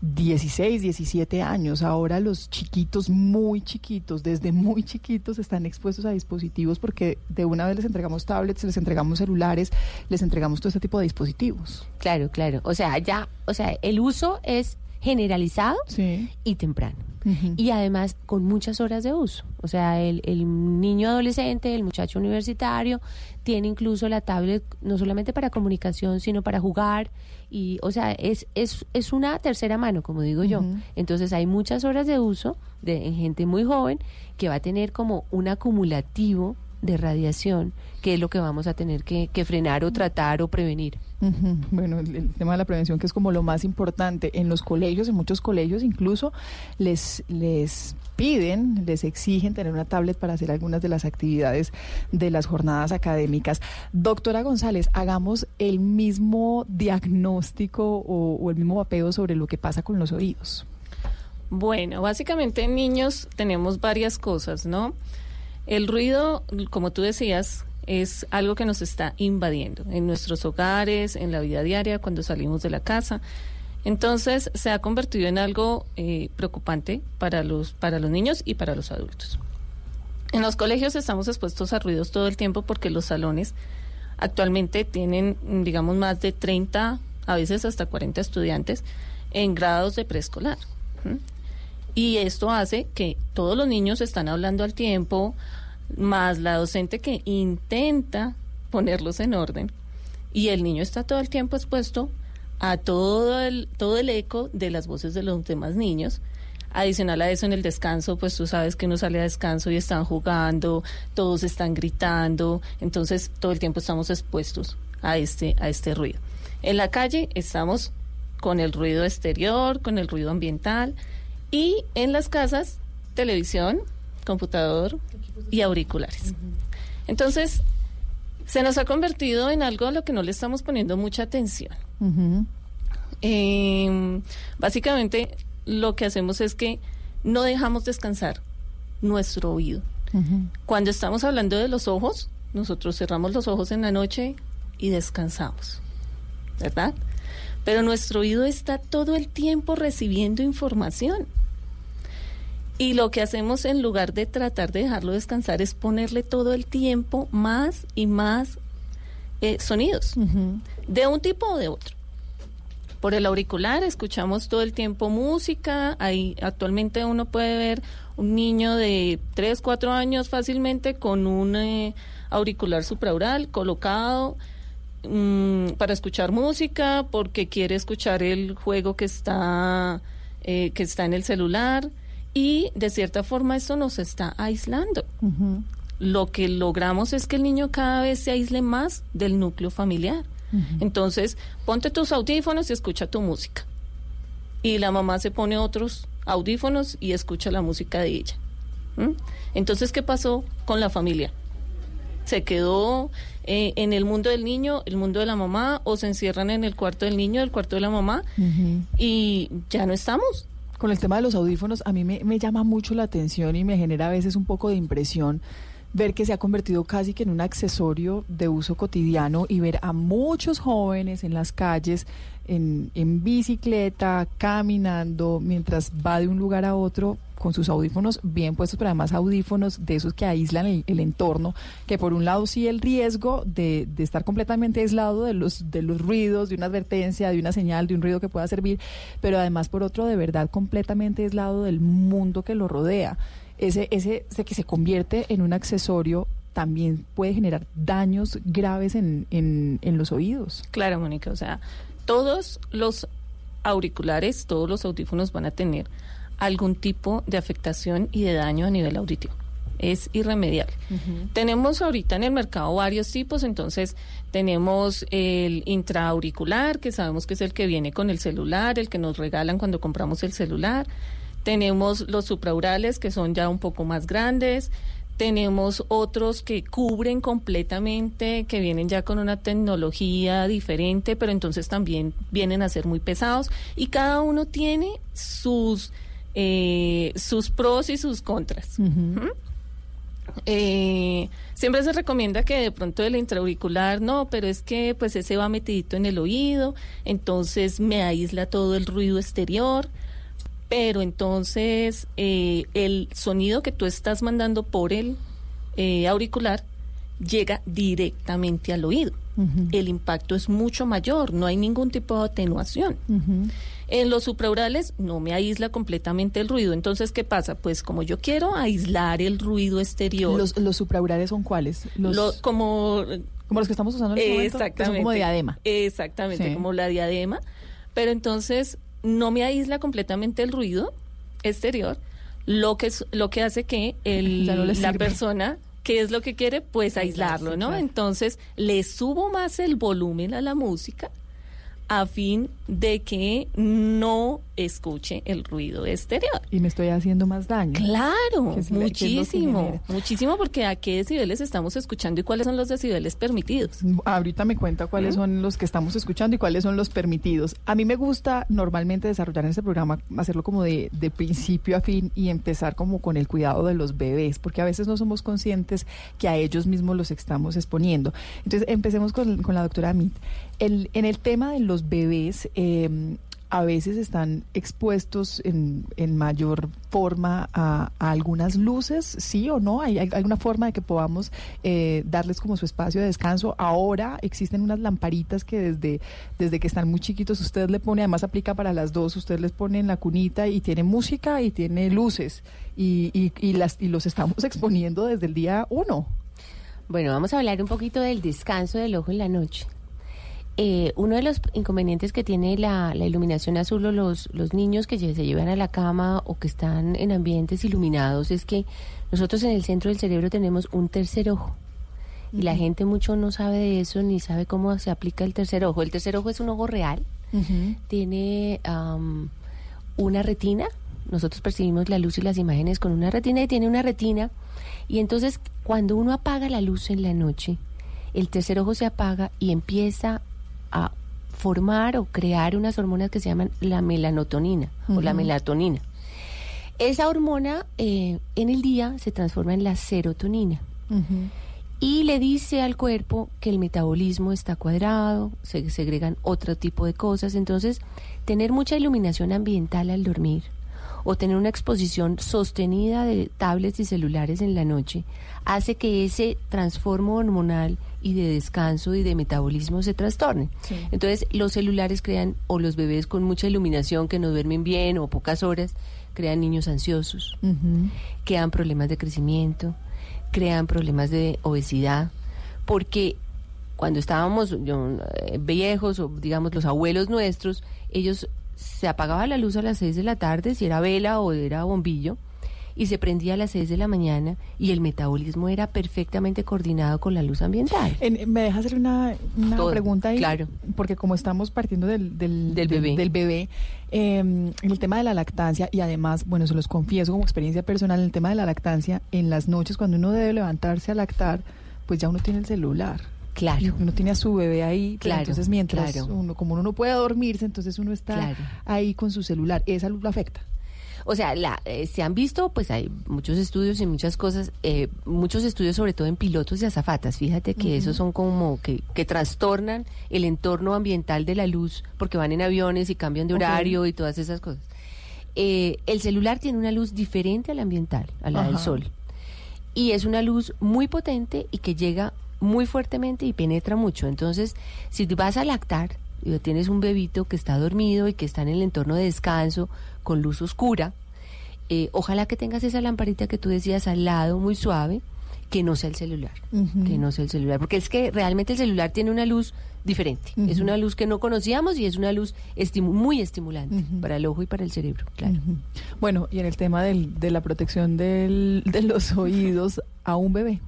16, 17 años. Ahora los chiquitos, muy chiquitos, desde muy chiquitos, están expuestos a dispositivos porque de una vez les entregamos tablets, les entregamos celulares, les entregamos todo este tipo de dispositivos. Claro, claro. O sea, ya, o sea, el uso es generalizado y temprano. Y además con muchas horas de uso. O sea, el, el niño adolescente, el muchacho universitario, tiene incluso la tablet no solamente para comunicación, sino para jugar. Y, o sea, es, es, es una tercera mano, como digo yo. Entonces hay muchas horas de uso de en gente muy joven que va a tener como un acumulativo de radiación, que es lo que vamos a tener que, que frenar o tratar o prevenir. Bueno, el, el tema de la prevención que es como lo más importante. En los colegios, en muchos colegios incluso les, les piden, les exigen tener una tablet para hacer algunas de las actividades de las jornadas académicas. Doctora González, hagamos el mismo diagnóstico o, o el mismo mapeo sobre lo que pasa con los oídos. Bueno, básicamente en niños tenemos varias cosas, ¿no? El ruido, como tú decías, es algo que nos está invadiendo en nuestros hogares, en la vida diaria, cuando salimos de la casa. Entonces se ha convertido en algo eh, preocupante para los, para los niños y para los adultos. En los colegios estamos expuestos a ruidos todo el tiempo porque los salones actualmente tienen, digamos, más de 30, a veces hasta 40 estudiantes en grados de preescolar. Y esto hace que todos los niños están hablando al tiempo, más la docente que intenta ponerlos en orden. Y el niño está todo el tiempo expuesto a todo el, todo el eco de las voces de los demás niños. Adicional a eso, en el descanso, pues tú sabes que uno sale a descanso y están jugando, todos están gritando, entonces todo el tiempo estamos expuestos a este, a este ruido. En la calle estamos con el ruido exterior, con el ruido ambiental y en las casas, televisión, computador y auriculares. Entonces, se nos ha convertido en algo a lo que no le estamos poniendo mucha atención. Eh, básicamente, lo que hacemos es que no dejamos descansar nuestro oído. Cuando estamos hablando de los ojos, nosotros cerramos los ojos en la noche y descansamos, ¿verdad? Pero nuestro oído está todo el tiempo recibiendo información. Y lo que hacemos en lugar de tratar de dejarlo descansar es ponerle todo el tiempo más y más eh, sonidos, de un tipo o de otro. Por el auricular escuchamos todo el tiempo música, ahí actualmente uno puede ver un niño de 3, 4 años fácilmente con un eh, auricular supraural colocado mm, para escuchar música, porque quiere escuchar el juego que está, eh, que está en el celular y de cierta forma esto nos está aislando. Lo que logramos es que el niño cada vez se aísle más del núcleo familiar. Entonces, ponte tus audífonos y escucha tu música. Y la mamá se pone otros audífonos y escucha la música de ella. ¿Mm? Entonces, ¿qué pasó con la familia? ¿Se quedó eh, en el mundo del niño, el mundo de la mamá, o se encierran en el cuarto del niño, el cuarto de la mamá? Y ya no estamos. Con el tema de los audífonos, a mí me, me llama mucho la atención y me genera a veces un poco de impresión ver que se ha convertido casi que en un accesorio de uso cotidiano y ver a muchos jóvenes en las calles, en, en bicicleta, caminando, mientras va de un lugar a otro con sus audífonos bien puestos, pero además audífonos de esos que aíslan el, el entorno, que por un lado sí el riesgo de, de estar completamente aislado de los, de los ruidos, de una advertencia, de una señal, de un ruido que pueda servir, pero además por otro de verdad completamente aislado del mundo que lo rodea ese, ese, que se convierte en un accesorio también puede generar daños graves en, en, en los oídos. Claro, Mónica, o sea, todos los auriculares, todos los audífonos van a tener algún tipo de afectación y de daño a nivel auditivo. Es irremediable. Tenemos ahorita en el mercado varios tipos, entonces tenemos el intraauricular, que sabemos que es el que viene con el celular, el que nos regalan cuando compramos el celular. Tenemos los supraurales, que son ya un poco más grandes. Tenemos otros que cubren completamente, que vienen ya con una tecnología diferente, pero entonces también vienen a ser muy pesados. Y cada uno tiene sus, eh, sus pros y sus contras. ¿Mm? Eh, siempre se recomienda que de pronto el intraauricular no, pero es que pues ese va metidito en el oído, entonces me aísla todo el ruido exterior pero entonces eh, el sonido que tú estás mandando por el eh, auricular llega directamente al oído. El impacto es mucho mayor, no hay ningún tipo de atenuación. En los supraurales no me aísla completamente el ruido. Entonces, ¿qué pasa? Pues como yo quiero aislar el ruido exterior. ¿Los, los supraurales son cuáles? Los, lo- como, como los que estamos usando en este momento, que Exactamente. son como diadema. Exactamente, Sí. como la diadema. Pero entonces no me aísla completamente el ruido exterior, lo que, es- lo que hace que el, <laughs> no la persona, ¿qué es lo que quiere? Pues aislarlo, ¿no? claro. Entonces le subo más el volumen a la música a fin de que no escuche el ruido exterior. Y me estoy haciendo más daño. Claro, es muchísimo, muchísimo porque a qué decibeles estamos escuchando y cuáles son los decibeles permitidos. Ahorita me cuenta cuáles son los que estamos escuchando y cuáles son los permitidos. A mí me gusta normalmente desarrollar en este programa, hacerlo como de, de principio a fin y empezar como con el cuidado de los bebés, porque a veces no somos conscientes que a ellos mismos los estamos exponiendo. Entonces, empecemos con, con la doctora Amit. El, en el tema de los bebés, eh, a veces están expuestos en, en mayor forma a, a algunas luces, sí o no, hay, hay alguna forma de que podamos eh, darles como su espacio de descanso. Ahora existen unas lamparitas que desde, desde que están muy chiquitos usted le pone, además aplica para las dos, usted les pone en la cunita y tiene música y tiene luces y, y, y las, y los estamos <laughs> exponiendo desde el día uno. Bueno, vamos a hablar un poquito del descanso del ojo en la noche. Eh, uno de los inconvenientes que tiene la, la iluminación azul o los, los niños que se llevan a la cama o que están en ambientes iluminados es que nosotros en el centro del cerebro tenemos un tercer ojo. Y la gente mucho no sabe de eso ni sabe cómo se aplica el tercer ojo. El tercer ojo es un ojo real, tiene am, una retina. Nosotros percibimos la luz y las imágenes con una retina y tiene una retina. Y entonces cuando uno apaga la luz en la noche, el tercer ojo se apaga y empieza a formar o crear unas hormonas que se llaman la melanotonina o la melatonina. Esa hormona eh, en el día se transforma en la serotonina y le dice al cuerpo que el metabolismo está cuadrado, se segregan otro tipo de cosas. Entonces, tener mucha iluminación ambiental al dormir o tener una exposición sostenida de tablets y celulares en la noche hace que ese transformo hormonal y de descanso y de metabolismo se trastorne. Sí. Entonces, los celulares crean, o los bebés con mucha iluminación que no duermen bien o pocas horas, crean niños ansiosos crean problemas de crecimiento, crean problemas de obesidad, porque cuando estábamos yo, eh, viejos o digamos los abuelos nuestros, ellos se apagaba la luz a las 6 de la tarde, si era vela o era bombillo, y se prendía a las 6 de la mañana y el metabolismo era perfectamente coordinado con la luz ambiental. En- ¿Me deja hacer una, una Todo, pregunta ahí? claro. Porque como estamos partiendo del, del, Del bebé. del bebé, eh, el tema de la lactancia, y además, bueno, se los confieso como experiencia personal, en el tema de la lactancia, en las noches cuando uno debe levantarse a lactar, pues ya uno tiene el celular. Claro. Uno tiene a su bebé ahí, pero Claro, entonces mientras claro. uno, como uno no puede dormirse, entonces uno está Claro. ahí con su celular. ¿Esa luz lo afecta? O sea, la, eh, se han visto, pues hay muchos estudios y muchas cosas, eh, muchos estudios sobre todo en pilotos y azafatas. Fíjate que esos son como que, que trastornan el entorno ambiental de la luz porque van en aviones y cambian de horario y todas esas cosas. Eh, el celular tiene una luz diferente a la ambiental, a la del sol. Y es una luz muy potente y que llega muy fuertemente y penetra mucho. Entonces, si vas a lactar y tienes un bebito que está dormido y que está en el entorno de descanso con luz oscura, eh, ojalá que tengas esa lamparita que tú decías al lado, muy suave, que no sea el celular, que no sea el celular, porque es que realmente el celular tiene una luz diferente, es una luz que no conocíamos y es una luz estimu- muy estimulante para el ojo y para el cerebro, claro. Bueno, y en el tema del- de la protección del- de los <laughs> oídos a un bebé.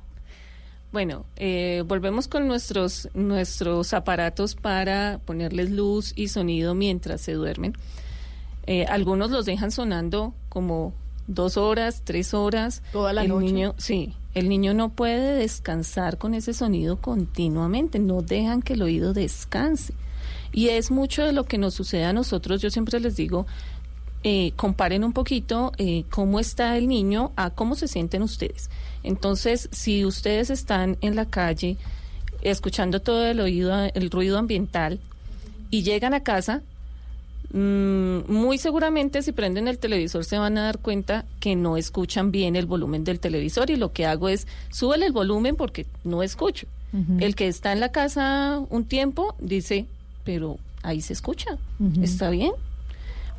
Bueno, eh, volvemos con nuestros, nuestros aparatos para ponerles luz y sonido mientras se duermen. Eh, algunos los dejan sonando como dos horas, tres horas. Toda la el noche. Niño, sí, el niño no puede descansar con ese sonido continuamente, no dejan que el oído descanse. Y es mucho de lo que nos sucede a nosotros. Yo siempre les digo, eh, comparen un poquito eh, cómo está el niño a cómo se sienten ustedes. Entonces, si ustedes están en la calle escuchando todo el oído, el ruido ambiental y llegan a casa, muy seguramente si prenden el televisor se van a dar cuenta que no escuchan bien el volumen del televisor y lo que hago es súbele el volumen porque no escucho. El que está en la casa un tiempo dice, pero ahí se escucha, está bien.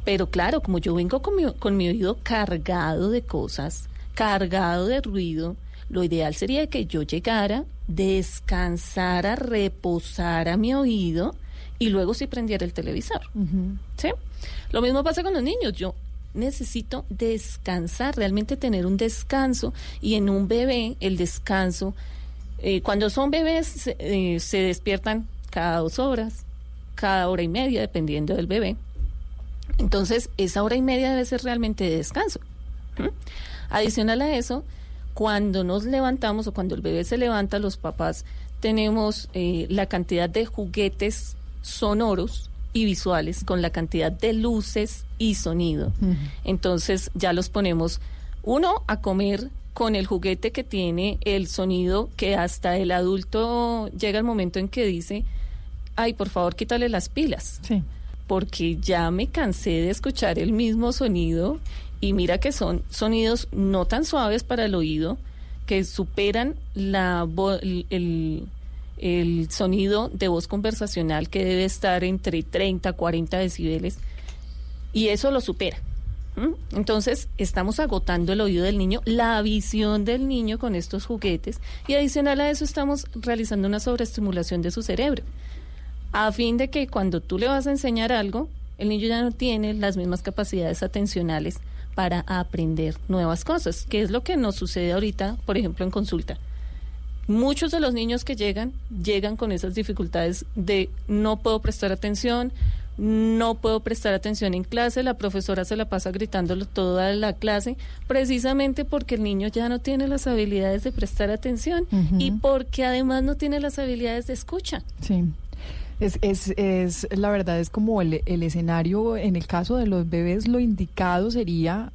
Pero claro, como yo vengo con mi, con mi oído cargado de cosas, cargado de ruido, lo ideal sería que yo llegara, descansara, reposara mi oído y luego sí prendiera el televisor. ¿Sí? Lo mismo pasa con los niños. Yo necesito descansar, realmente tener un descanso y en un bebé el descanso, eh, cuando son bebés eh, se despiertan cada dos horas, cada hora y media, dependiendo del bebé. Entonces, esa hora y media debe ser realmente de descanso. ¿Mm? Adicional a eso, cuando nos levantamos o cuando el bebé se levanta, los papás tenemos eh, la cantidad de juguetes sonoros y visuales con la cantidad de luces y sonido. Entonces ya los ponemos uno a comer con el juguete que tiene el sonido que hasta el adulto llega el momento en que dice, ay, por favor, quítale las pilas. Porque ya me cansé de escuchar el mismo sonido y mira que son sonidos no tan suaves para el oído, que superan la el, el sonido de voz conversacional que debe estar entre 30 a 40 decibeles y eso lo supera. Entonces estamos agotando el oído del niño, la visión del niño con estos juguetes y adicional a eso estamos realizando una sobreestimulación de su cerebro a fin de que cuando tú le vas a enseñar algo, el niño ya no tiene las mismas capacidades atencionales para aprender nuevas cosas, que es lo que nos sucede ahorita, por ejemplo, en consulta. Muchos de los niños que llegan, llegan con esas dificultades de no puedo prestar atención, no puedo prestar atención en clase, la profesora se la pasa gritándolo toda la clase, precisamente porque el niño ya no tiene las habilidades de prestar atención y porque además no tiene las habilidades de escucha. Sí. Es, es, es, la verdad, es como el, el escenario, en el caso de los bebés, lo indicado sería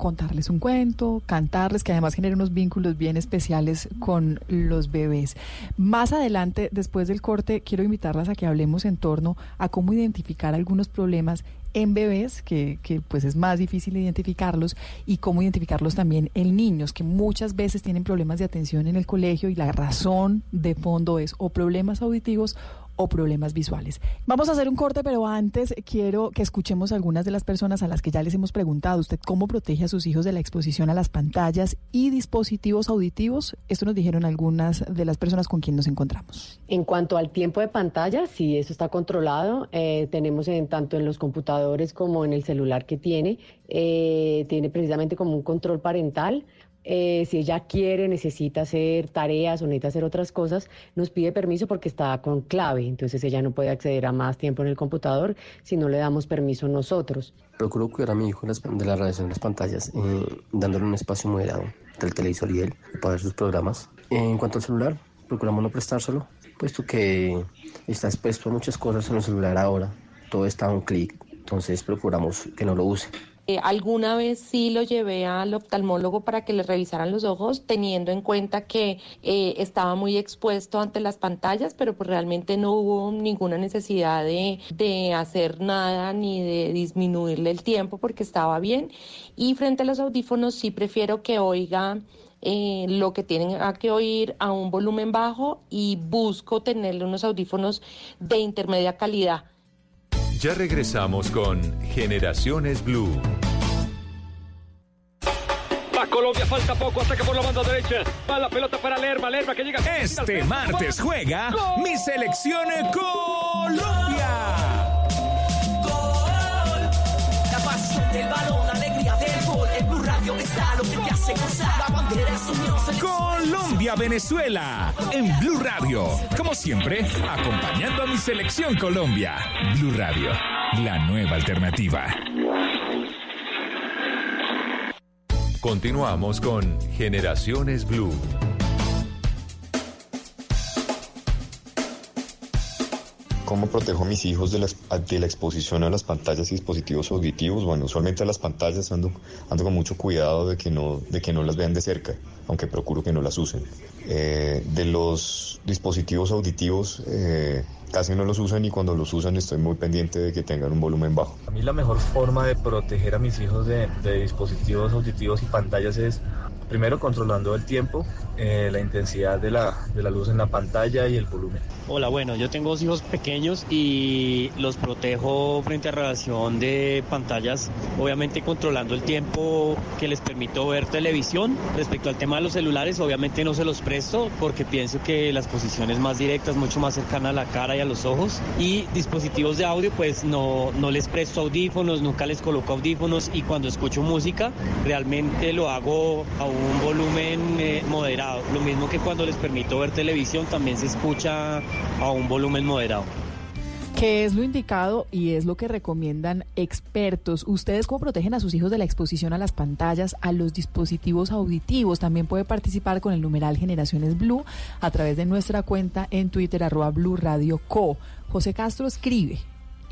contarles un cuento, cantarles, que además genera unos vínculos bien especiales con los bebés. Más adelante, después del corte, quiero invitarlas a que hablemos en torno a cómo identificar algunos problemas en bebés, que, que, pues es más difícil identificarlos, y cómo identificarlos también en niños, que muchas veces tienen problemas de atención en el colegio y la razón de fondo es o problemas auditivos o problemas visuales. Vamos a hacer un corte, pero antes quiero que escuchemos algunas de las personas a las que ya les hemos preguntado, ¿usted cómo protege a sus hijos de la exposición a las pantallas y dispositivos auditivos? Esto nos dijeron algunas de las personas con quien nos encontramos. En cuanto al tiempo de pantalla, sí, eso está controlado. Eh, tenemos en, tanto en los computadores como en el celular que tiene, eh, tiene precisamente como un control parental. Eh, si ella quiere, necesita hacer tareas o necesita hacer otras cosas, nos pide permiso porque está con clave. Entonces ella no puede acceder a más tiempo en el computador si no le damos permiso nosotros. Procuro cuidar a mi hijo de la radiación de las pantallas, eh, dándole un espacio moderado del televisor y él para ver sus programas. En cuanto al celular, procuramos no prestárselo, puesto que está expuesto a muchas cosas en el celular ahora. Todo está a un clic, entonces procuramos que no lo use. Eh, alguna vez sí lo llevé al oftalmólogo para que le revisaran los ojos, teniendo en cuenta que eh, estaba muy expuesto ante las pantallas, pero pues realmente no hubo ninguna necesidad de, de hacer nada ni de disminuirle el tiempo porque estaba bien. Y frente a los audífonos sí prefiero que oiga eh, lo que tienen que oír a un volumen bajo y busco tenerle unos audífonos de intermedia calidad. Ya regresamos con Generaciones Blue. Va Colombia, falta poco, ataque por la banda derecha. Va la pelota para Lerma, Lerma que llega. Este martes juega mi selección Colombia. Colombia, Venezuela. En Blue Radio. Como siempre, acompañando a mi selección Colombia. Blue Radio, la nueva alternativa. Continuamos con Generaciones Blue. ¿Cómo protejo a mis hijos de la, de la, exposición a las pantallas y dispositivos auditivos? Bueno, usualmente a las pantallas ando, ando con mucho cuidado de que, no, de que no las vean de cerca, aunque procuro que no las usen. Eh, de los dispositivos auditivos, eh, casi no los usan y cuando los usan estoy muy pendiente de que tengan un volumen bajo. A mí la mejor forma de proteger a mis hijos de, de dispositivos auditivos y pantallas es primero controlando el tiempo, eh, la intensidad de la, de la luz en la pantalla y el volumen. Hola, bueno, yo tengo dos hijos pequeños y los protejo frente a radiación de pantallas, obviamente controlando el tiempo que les permito ver televisión. Respecto al tema de los celulares, obviamente no se los presto porque pienso que la exposición es más directa, es mucho más cercana a la cara y a los ojos. Y dispositivos de audio, pues no, no les presto audífonos, nunca les coloco audífonos y cuando escucho música, realmente lo hago a un volumen eh, moderado. Lo mismo que cuando les permito ver televisión, también se escucha a un volumen moderado. ¿Qué es lo indicado y es lo que recomiendan expertos? ¿Ustedes cómo protegen a sus hijos de la exposición a las pantallas, a los dispositivos auditivos? También puede participar con el numeral Generaciones Blue a través de nuestra cuenta en Twitter, arroba Blue Co. José Castro escribe.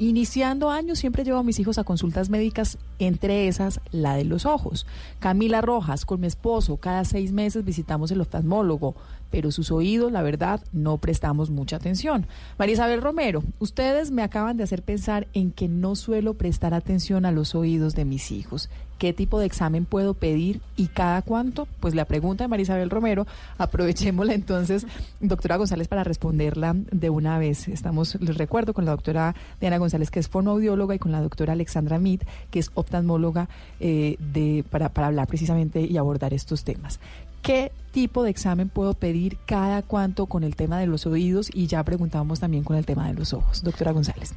Iniciando años siempre llevo a mis hijos a consultas médicas, entre esas la de los ojos. Camila Rojas, con mi esposo, cada seis meses visitamos el oftalmólogo, pero sus oídos, la verdad, no prestamos mucha atención. María Isabel Romero, ustedes me acaban de hacer pensar en que no suelo prestar atención a los oídos de mis hijos. ¿Qué tipo de examen puedo pedir y cada cuánto? Pues la pregunta de María Isabel Romero, aprovechémosla entonces, doctora González, para responderla de una vez. Estamos, les recuerdo, con la doctora Diana González, que es fonoaudióloga, y con la doctora Alexandra Mead, que es oftalmóloga, eh, de, para, para hablar precisamente y abordar estos temas. ¿Qué tipo de examen puedo pedir cada cuánto con el tema de los oídos? Y ya preguntábamos también con el tema de los ojos. Doctora González.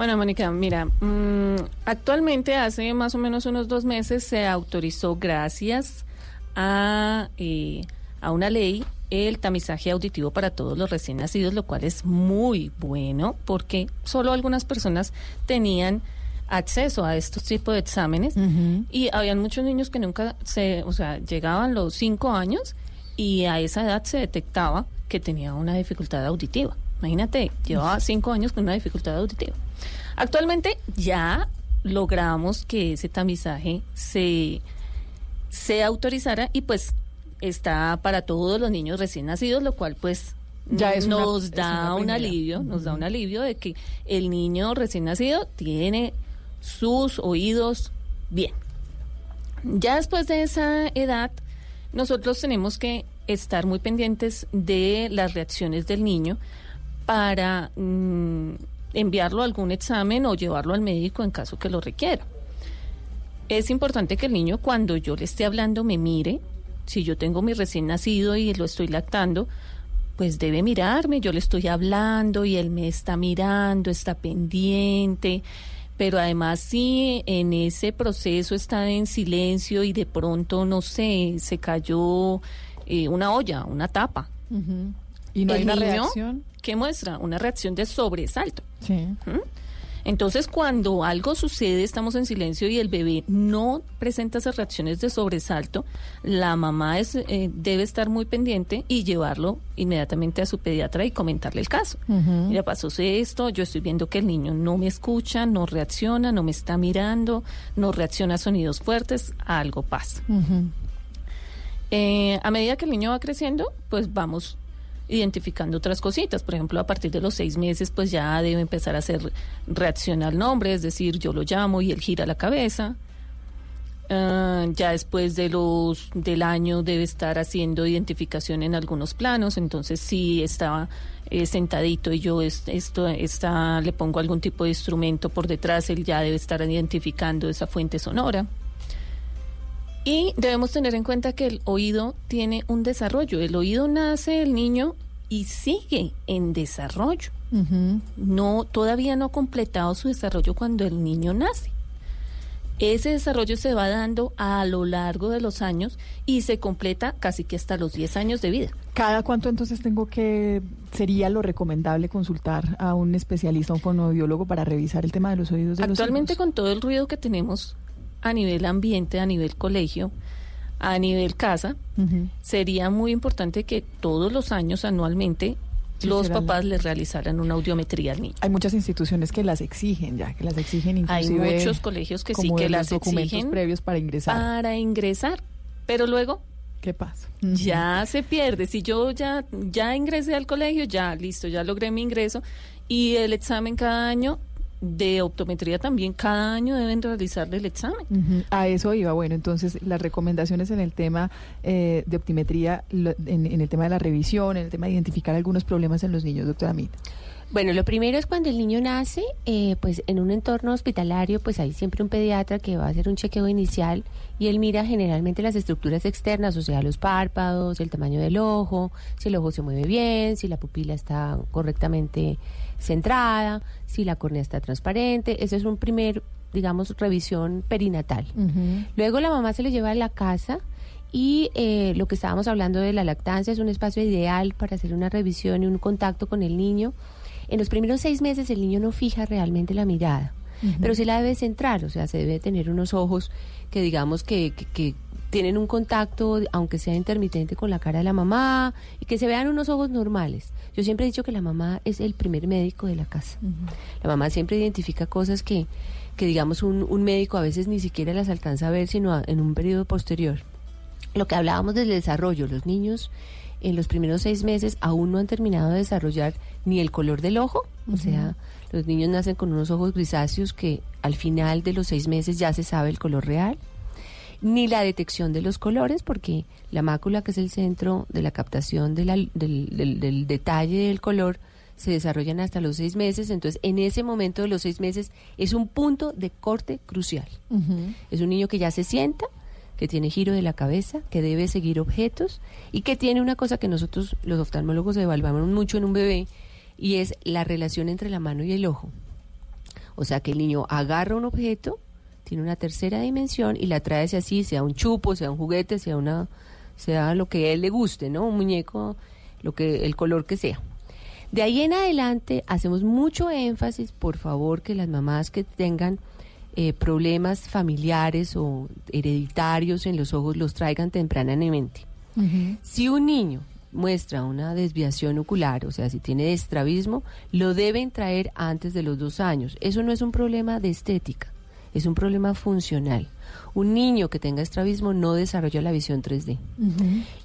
Bueno, Mónica, mira, mmm, actualmente hace más o menos unos dos meses se autorizó, gracias a, eh, a una ley, el tamizaje auditivo para todos los recién nacidos, lo cual es muy bueno porque solo algunas personas tenían acceso a estos tipos de exámenes uh -huh. y habían muchos niños que nunca se, o sea, llegaban los cinco años y a esa edad se detectaba que tenía una dificultad auditiva. Imagínate, llevaba cinco años con una dificultad auditiva. Actualmente ya logramos que ese tamizaje se, se autorizara y pues está para todos los niños recién nacidos, lo cual pues ya es nos una, da un alivio, nos da un alivio de que el niño recién nacido tiene sus oídos bien. Ya después de esa edad, nosotros tenemos que estar muy pendientes de las reacciones del niño para mmm, enviarlo a algún examen o llevarlo al médico en caso que lo requiera. Es importante que el niño cuando yo le esté hablando me mire. Si yo tengo mi recién nacido y lo estoy lactando, pues debe mirarme. Yo le estoy hablando y él me está mirando, está pendiente. Pero además si en ese proceso está en silencio y de pronto, no sé, se cayó eh, una olla, una tapa. Y no el hay una niño, reacción. ¿Qué muestra? Una reacción de sobresalto. Sí. ¿Mm? Entonces, cuando algo sucede, estamos en silencio y el bebé no presenta esas reacciones de sobresalto, la mamá es, eh, debe estar muy pendiente y llevarlo inmediatamente a su pediatra y comentarle el caso. Uh -huh. Mira, pasó esto, yo estoy viendo que el niño no me escucha, no reacciona, no me está mirando, no reacciona a sonidos fuertes, algo pasa. Uh -huh. eh, a medida que el niño va creciendo, pues vamos identificando otras cositas. Por ejemplo, a partir de los seis meses, pues ya debe empezar a hacer reacción al nombre, es decir, yo lo llamo y él gira la cabeza. Uh, ya después de los del año debe estar haciendo identificación en algunos planos, entonces si está eh, sentadito y yo es, esto está le pongo algún tipo de instrumento por detrás, él ya debe estar identificando esa fuente sonora. Y debemos tener en cuenta que el oído tiene un desarrollo. El oído nace el niño y sigue en desarrollo. Uh -huh. No, todavía no ha completado su desarrollo cuando el niño nace. Ese desarrollo se va dando a lo largo de los años y se completa casi que hasta los 10 años de vida. ¿Cada cuánto entonces tengo que, sería lo recomendable consultar a un especialista, un fonoaudiólogo para revisar el tema de los oídos de Actualmente los con todo el ruido que tenemos a nivel ambiente, a nivel colegio, a nivel casa, uh -huh. sería muy importante que todos los años, anualmente, los papás le realizaran una audiometría al niño. Hay muchas instituciones que las exigen ya, que las exigen inclusive. Hay muchos colegios que sí que las documentos exigen previos para ingresar. Para ingresar, pero luego ¿Qué pasa? Uh -huh. Ya se pierde. Si yo ya ya ingresé al colegio, ya listo, ya logré mi ingreso y el examen cada año de optometría también cada año deben realizarle el examen. A eso iba. Bueno, entonces las recomendaciones en el tema eh, de optimetría, en, en el tema de la revisión, en el tema de identificar algunos problemas en los niños, doctora Mit. Bueno, lo primero es cuando el niño nace, eh, pues en un entorno hospitalario, pues hay siempre un pediatra que va a hacer un chequeo inicial y él mira generalmente las estructuras externas, o sea, los párpados, el tamaño del ojo, si el ojo se mueve bien, si la pupila está correctamente centrada, si la córnea está transparente. Ese es un primer, digamos, revisión perinatal. Luego la mamá se lo lleva a la casa y eh, lo que estábamos hablando de la lactancia es un espacio ideal para hacer una revisión y un contacto con el niño. En los primeros seis meses el niño no fija realmente la mirada, pero sí la debe centrar, o sea, se debe tener unos ojos que digamos que, que- que tienen un contacto, aunque sea intermitente, con la cara de la mamá y que se vean unos ojos normales. Yo siempre he dicho que la mamá es el primer médico de la casa. La mamá siempre identifica cosas que, que digamos, un, un médico a veces ni siquiera las alcanza a ver, sino a- en un periodo posterior. Lo que hablábamos del desarrollo, los niños en los primeros seis meses aún no han terminado de desarrollar ni el color del ojo, o sea, los niños nacen con unos ojos grisáceos que al final de los seis meses ya se sabe el color real, ni la detección de los colores, porque la mácula, que es el centro de la captación de la- del, del- del detalle del color, se desarrollan hasta los seis meses, entonces en ese momento de los seis meses es un punto de corte crucial. Es un niño que ya se sienta, que tiene giro de la cabeza, que debe seguir objetos y que tiene una cosa que nosotros los oftalmólogos evaluamos mucho en un bebé y es la relación entre la mano y el ojo. O sea, que el niño agarra un objeto, tiene una tercera dimensión y la trae hacia así, sea un chupo, sea un juguete, sea una sea lo que a él le guste, ¿no? Un muñeco, lo que el color que sea. De ahí en adelante hacemos mucho énfasis, por favor, que las mamás que tengan eh, problemas familiares o hereditarios en los ojos los traigan tempranamente. Si un niño muestra una desviación ocular, o sea, si tiene estrabismo, lo deben traer antes de los dos años. Eso no es un problema de estética, es un problema funcional. Un niño que tenga estrabismo no desarrolla la visión 3D.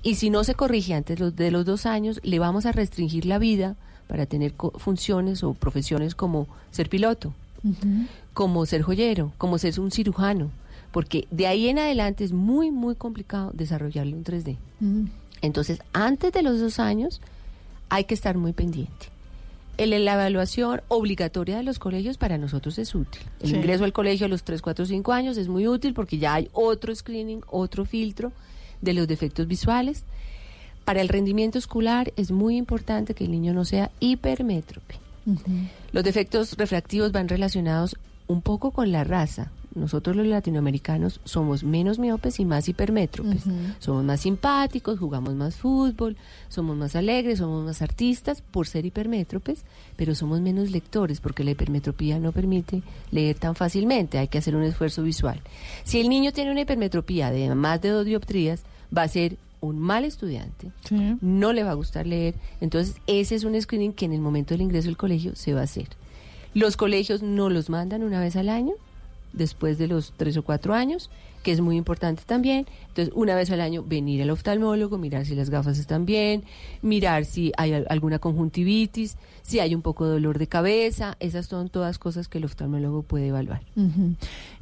Y si no se corrige antes de los dos años, le vamos a restringir la vida para tener funciones o profesiones como ser piloto, como ser joyero, como ser un cirujano, porque de ahí en adelante es muy, muy complicado desarrollarlo en 3D. Entonces, antes de los dos años, hay que estar muy pendiente. El, la evaluación obligatoria de los colegios para nosotros es útil. El Sí. ingreso al colegio a los 3, 4, 5 años es muy útil porque ya hay otro screening, otro filtro de los defectos visuales. Para el rendimiento escolar es muy importante que el niño no sea hipermétrope. Los defectos refractivos van relacionados un poco con la raza. Nosotros los latinoamericanos somos menos miopes y más hipermétropes. Somos más simpáticos, jugamos más fútbol, somos más alegres, somos más artistas por ser hipermétropes, pero somos menos lectores porque la hipermetropía no permite leer tan fácilmente, hay que hacer un esfuerzo visual. Si el niño tiene una hipermetropía de más de dos dioptrías, va a ser un mal estudiante, no le va a gustar leer, entonces ese es un screening que en el momento del ingreso al colegio se va a hacer. Los colegios no los mandan una vez al año, después de los tres o cuatro años, que es muy importante también. Entonces, una vez al año venir al oftalmólogo, mirar si las gafas están bien, mirar si hay al- alguna conjuntivitis, si hay un poco de dolor de cabeza. Esas son todas cosas que el oftalmólogo puede evaluar.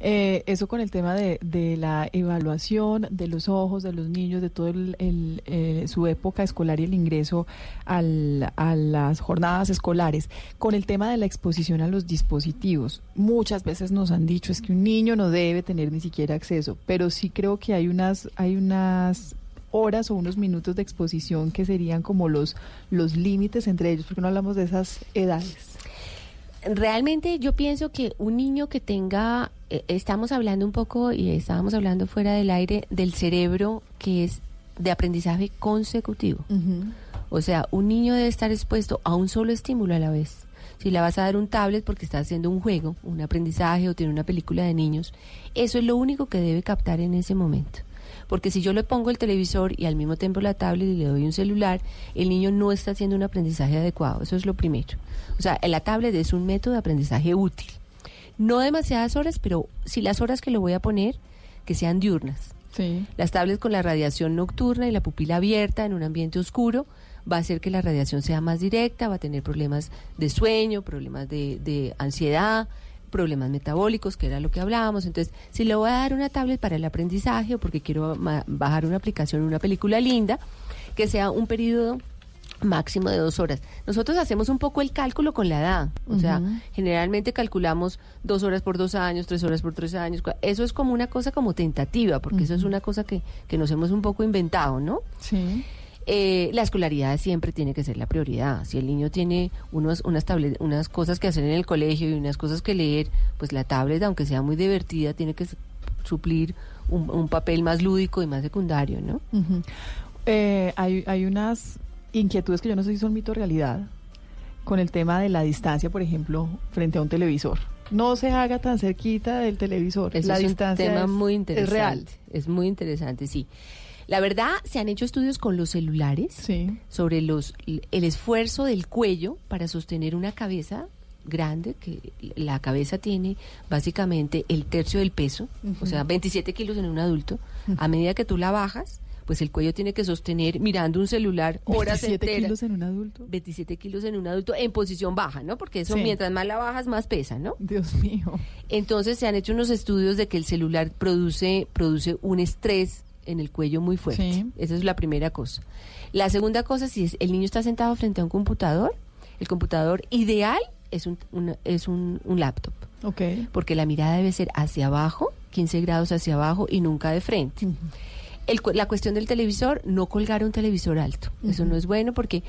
Eh, eso con el tema de, de la evaluación de los ojos de los niños, de todo el, eh, su época escolar y el ingreso al- a las jornadas escolares. Con el tema de la exposición a los dispositivos, muchas veces nos han dicho es que un niño no debe tener ni siquiera acceso, pero sí creo que hay unas, hay unas horas o unos minutos de exposición que serían como los, los límites entre ellos, porque no hablamos de esas edades. Realmente yo pienso que un niño que tenga, eh, estamos hablando un poco y estábamos hablando fuera del aire del cerebro que es de aprendizaje consecutivo. O sea, un niño debe estar expuesto a un solo estímulo a la vez. Si le vas a dar un tablet porque está haciendo un juego, un aprendizaje o tiene una película de niños, eso es lo único que debe captar en ese momento. Porque si yo le pongo el televisor y al mismo tiempo la tablet y le doy un celular, el niño no está haciendo un aprendizaje adecuado. Eso es lo primero. O sea, la tablet es un método de aprendizaje útil. No demasiadas horas, pero si las horas que lo voy a poner, que sean diurnas. Las tablets con la radiación nocturna y la pupila abierta en un ambiente oscuro va a hacer que la radiación sea más directa, va a tener problemas de sueño, problemas de, de ansiedad, problemas metabólicos, que era lo que hablábamos. Entonces, si le voy a dar una tablet para el aprendizaje o porque quiero bajar una aplicación, una película linda, que sea un periodo máximo de dos horas. Nosotros hacemos un poco el cálculo con la edad, o sea, generalmente calculamos dos horas por dos años, tres horas por tres años. Eso es como una cosa como tentativa, porque eso es una cosa que, que nos hemos un poco inventado, ¿no? Sí. Eh, la escolaridad siempre tiene que ser la prioridad. Si el niño tiene unos, unas, tablet, unas cosas que hacer en el colegio y unas cosas que leer, pues la tablet, aunque sea muy divertida, tiene que suplir un, un papel más lúdico y más secundario, ¿no? Ujú. Eh, hay, hay unas inquietudes que yo no sé si son mito o realidad con el tema de la distancia, por ejemplo, frente a un televisor. No se haga tan cerquita del televisor. Eso la es un tema es, muy es interesante. real. Es muy interesante, sí. La verdad, se han hecho estudios con los celulares sobre los, el esfuerzo del cuello para sostener una cabeza grande, que la cabeza tiene básicamente el tercio del peso, o sea, 27 kilos en un adulto. A medida que tú la bajas, pues el cuello tiene que sostener mirando un celular horas 27 enteras. kilos en un adulto. 27 kilos en un adulto en posición baja, ¿no? Porque eso Sí. mientras más la bajas, más pesa, ¿no? Dios mío. Entonces se han hecho unos estudios de que el celular produce, produce un estrés en el cuello muy fuerte. Sí. Esa es la primera cosa. La segunda cosa, si es- el niño está sentado frente a un computador, el computador ideal es un, una- es un, un laptop. Ok. Porque la mirada debe ser hacia abajo, 15 grados hacia abajo y nunca de frente. El la cuestión del televisor, no colgar un televisor alto. Eso no es bueno porque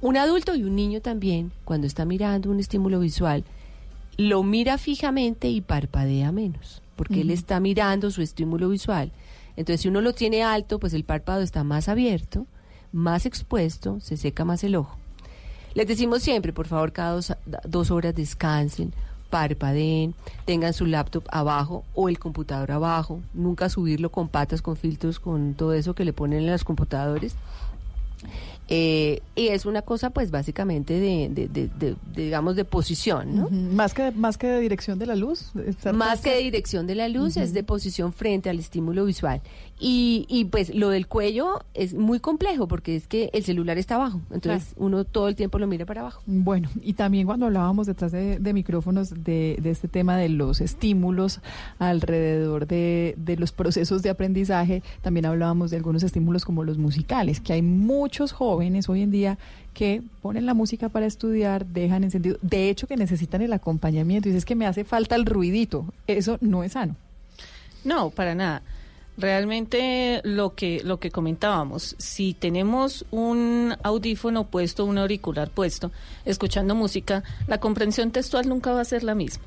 un adulto y un niño también, cuando está mirando un estímulo visual, lo mira fijamente y parpadea menos, porque él está mirando su estímulo visual. Entonces, si uno lo tiene alto, pues el párpado está más abierto, más expuesto, se seca más el ojo. Les decimos siempre, por favor, cada dos, horas descansen, parpadeen, tengan su laptop abajo o el computador abajo, nunca subirlo con patas, con filtros, con todo eso que le ponen en los computadores. Eh, y es una cosa, pues, básicamente de, de- de- de- de, digamos, de posición, ¿no? Más que más que de dirección de la luz. Más que de dirección de la luz, es de posición frente al estímulo visual. Y, y pues lo del cuello es muy complejo porque es que el celular está abajo, entonces uno todo el tiempo lo mira para abajo. Bueno, y también cuando hablábamos detrás de, de micrófonos de, de este tema de los estímulos alrededor de, de los <laughs> procesos de aprendizaje, también hablábamos de algunos estímulos como los musicales, que hay muchos jóvenes hoy en día que ponen la música para estudiar, dejan encendido, de hecho que necesitan el acompañamiento, y dices que me hace falta el ruidito, eso no es sano. No, para nada. Realmente lo que lo que comentábamos, si tenemos un audífono puesto, un auricular puesto, escuchando música, la comprensión textual nunca va a ser la misma.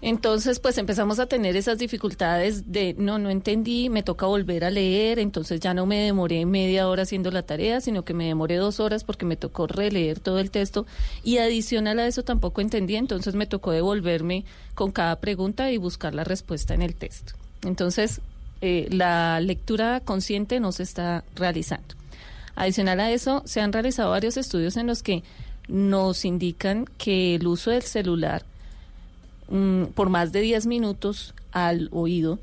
Entonces, pues empezamos a tener esas dificultades de, no, no entendí, me toca volver a leer, entonces ya no me demoré media hora haciendo la tarea, sino que me demoré dos horas porque me tocó releer todo el texto y adicional a eso tampoco entendí, entonces me tocó devolverme con cada pregunta y buscar la respuesta en el texto. Entonces, eh, la lectura consciente no se está realizando. Adicional a eso, se han realizado varios estudios en los que nos indican que el uso del celular mm, por más de 10 minutos al oído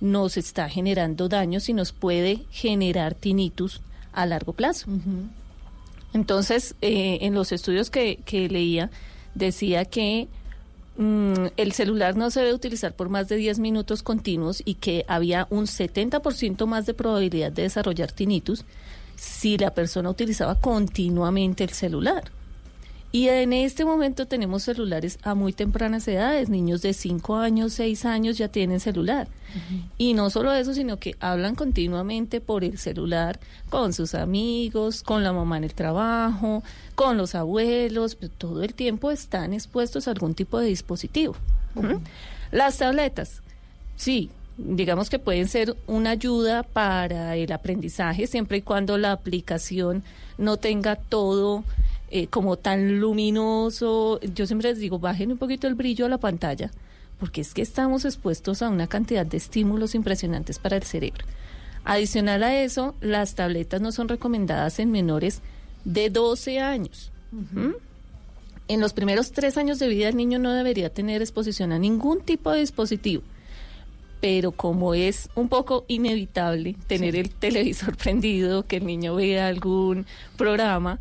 nos está generando daños y nos puede generar tinnitus a largo plazo. Entonces, eh, en los estudios que, que leía, decía que mm, el celular no se debe utilizar por más de 10 minutos continuos y que había un 70% más de probabilidad de desarrollar tinnitus si la persona utilizaba continuamente el celular. Y en este momento tenemos celulares a muy tempranas edades, niños de 5 años, 6 años ya tienen celular. Y no solo eso, sino que hablan continuamente por el celular con sus amigos, con la mamá en el trabajo, con los abuelos, todo el tiempo están expuestos a algún tipo de dispositivo. Las tabletas, sí, digamos que pueden ser una ayuda para el aprendizaje siempre y cuando la aplicación no tenga todo eh, como tan luminoso. Yo siempre les digo, bajen un poquito el brillo a la pantalla, porque es que estamos expuestos a una cantidad de estímulos impresionantes para el cerebro. Adicional a eso, las tabletas no son recomendadas en menores de 12 años. ¿Mm? En los primeros tres años de vida el niño no debería tener exposición a ningún tipo de dispositivo. pero como es un poco inevitable tener el televisor <laughs> prendido, que el niño vea algún programa,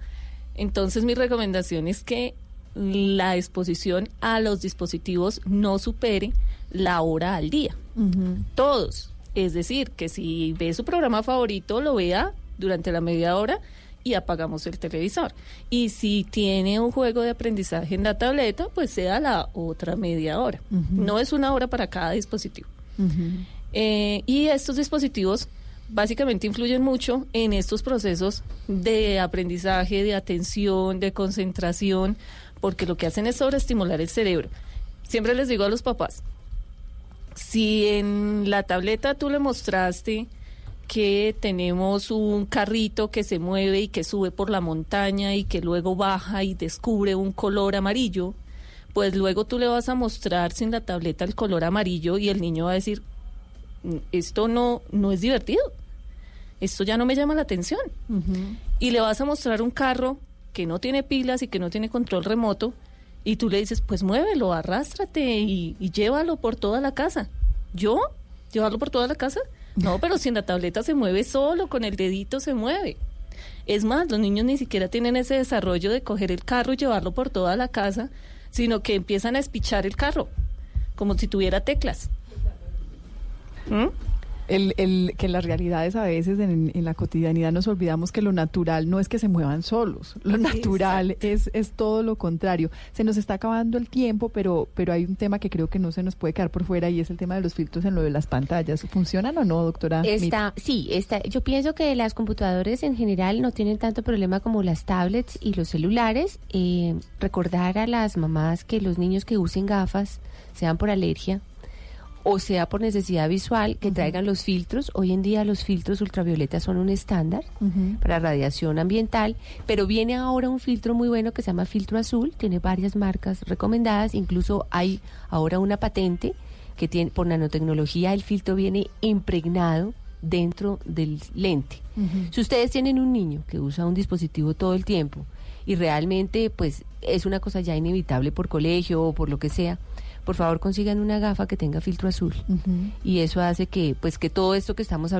entonces mi recomendación es que la exposición a los dispositivos no supere la hora al día. Todos. Es decir, que si ve su programa favorito, lo vea durante la media hora y apagamos el televisor. Y si tiene un juego de aprendizaje en la tableta, pues sea la otra media hora. No es una hora para cada dispositivo. Eh, y estos dispositivos básicamente influyen mucho en estos procesos de aprendizaje, de atención, de concentración, porque lo que hacen es sobreestimular el cerebro. Siempre les digo a los papás, si en la tableta tú le mostraste que tenemos un carrito que se mueve y que sube por la montaña y que luego baja y descubre un color amarillo, pues luego tú le vas a mostrar sin la tableta el color amarillo y el niño va a decir, "Mm, esto no, no es divertido, esto ya no me llama la atención. Y le vas a mostrar un carro que no tiene pilas y que no tiene control remoto y tú le dices, pues muévelo, arrástrate y, y llévalo por toda la casa. ¿Yo? ¿Llevarlo por toda la casa? No, <laughs> pero si en la tableta se mueve solo, con el dedito se mueve. Es más, los niños ni siquiera tienen ese desarrollo de coger el carro y llevarlo por toda la casa, sino que empiezan a espichar el carro, como si tuviera teclas. ¿Mm? El, el, que las realidades a veces en, en la cotidianidad nos olvidamos que lo natural no es que se muevan solos, lo natural es, es todo lo contrario. Se nos está acabando el tiempo, pero, pero hay un tema que creo que no se nos puede quedar por fuera y es el tema de los filtros en lo de las pantallas. ¿Funcionan o no, doctora? Está, sí, está. Yo pienso que las computadoras en general no tienen tanto problema como las tablets y los celulares. Eh, recordar a las mamás que los niños que usen gafas, sean por alergia o sea por necesidad visual, que traigan los filtros. Hoy en día los filtros ultravioleta son un estándar para radiación ambiental, pero viene ahora un filtro muy bueno que se llama filtro azul, tiene varias marcas recomendadas, incluso hay ahora una patente que tiene por nanotecnología el filtro viene impregnado dentro del lente. Si ustedes tienen un niño que usa un dispositivo todo el tiempo y realmente pues es una cosa ya inevitable por colegio o por lo que sea, por favor consigan una gafa que tenga filtro azul. Y eso hace que pues que todo esto que estamos hablando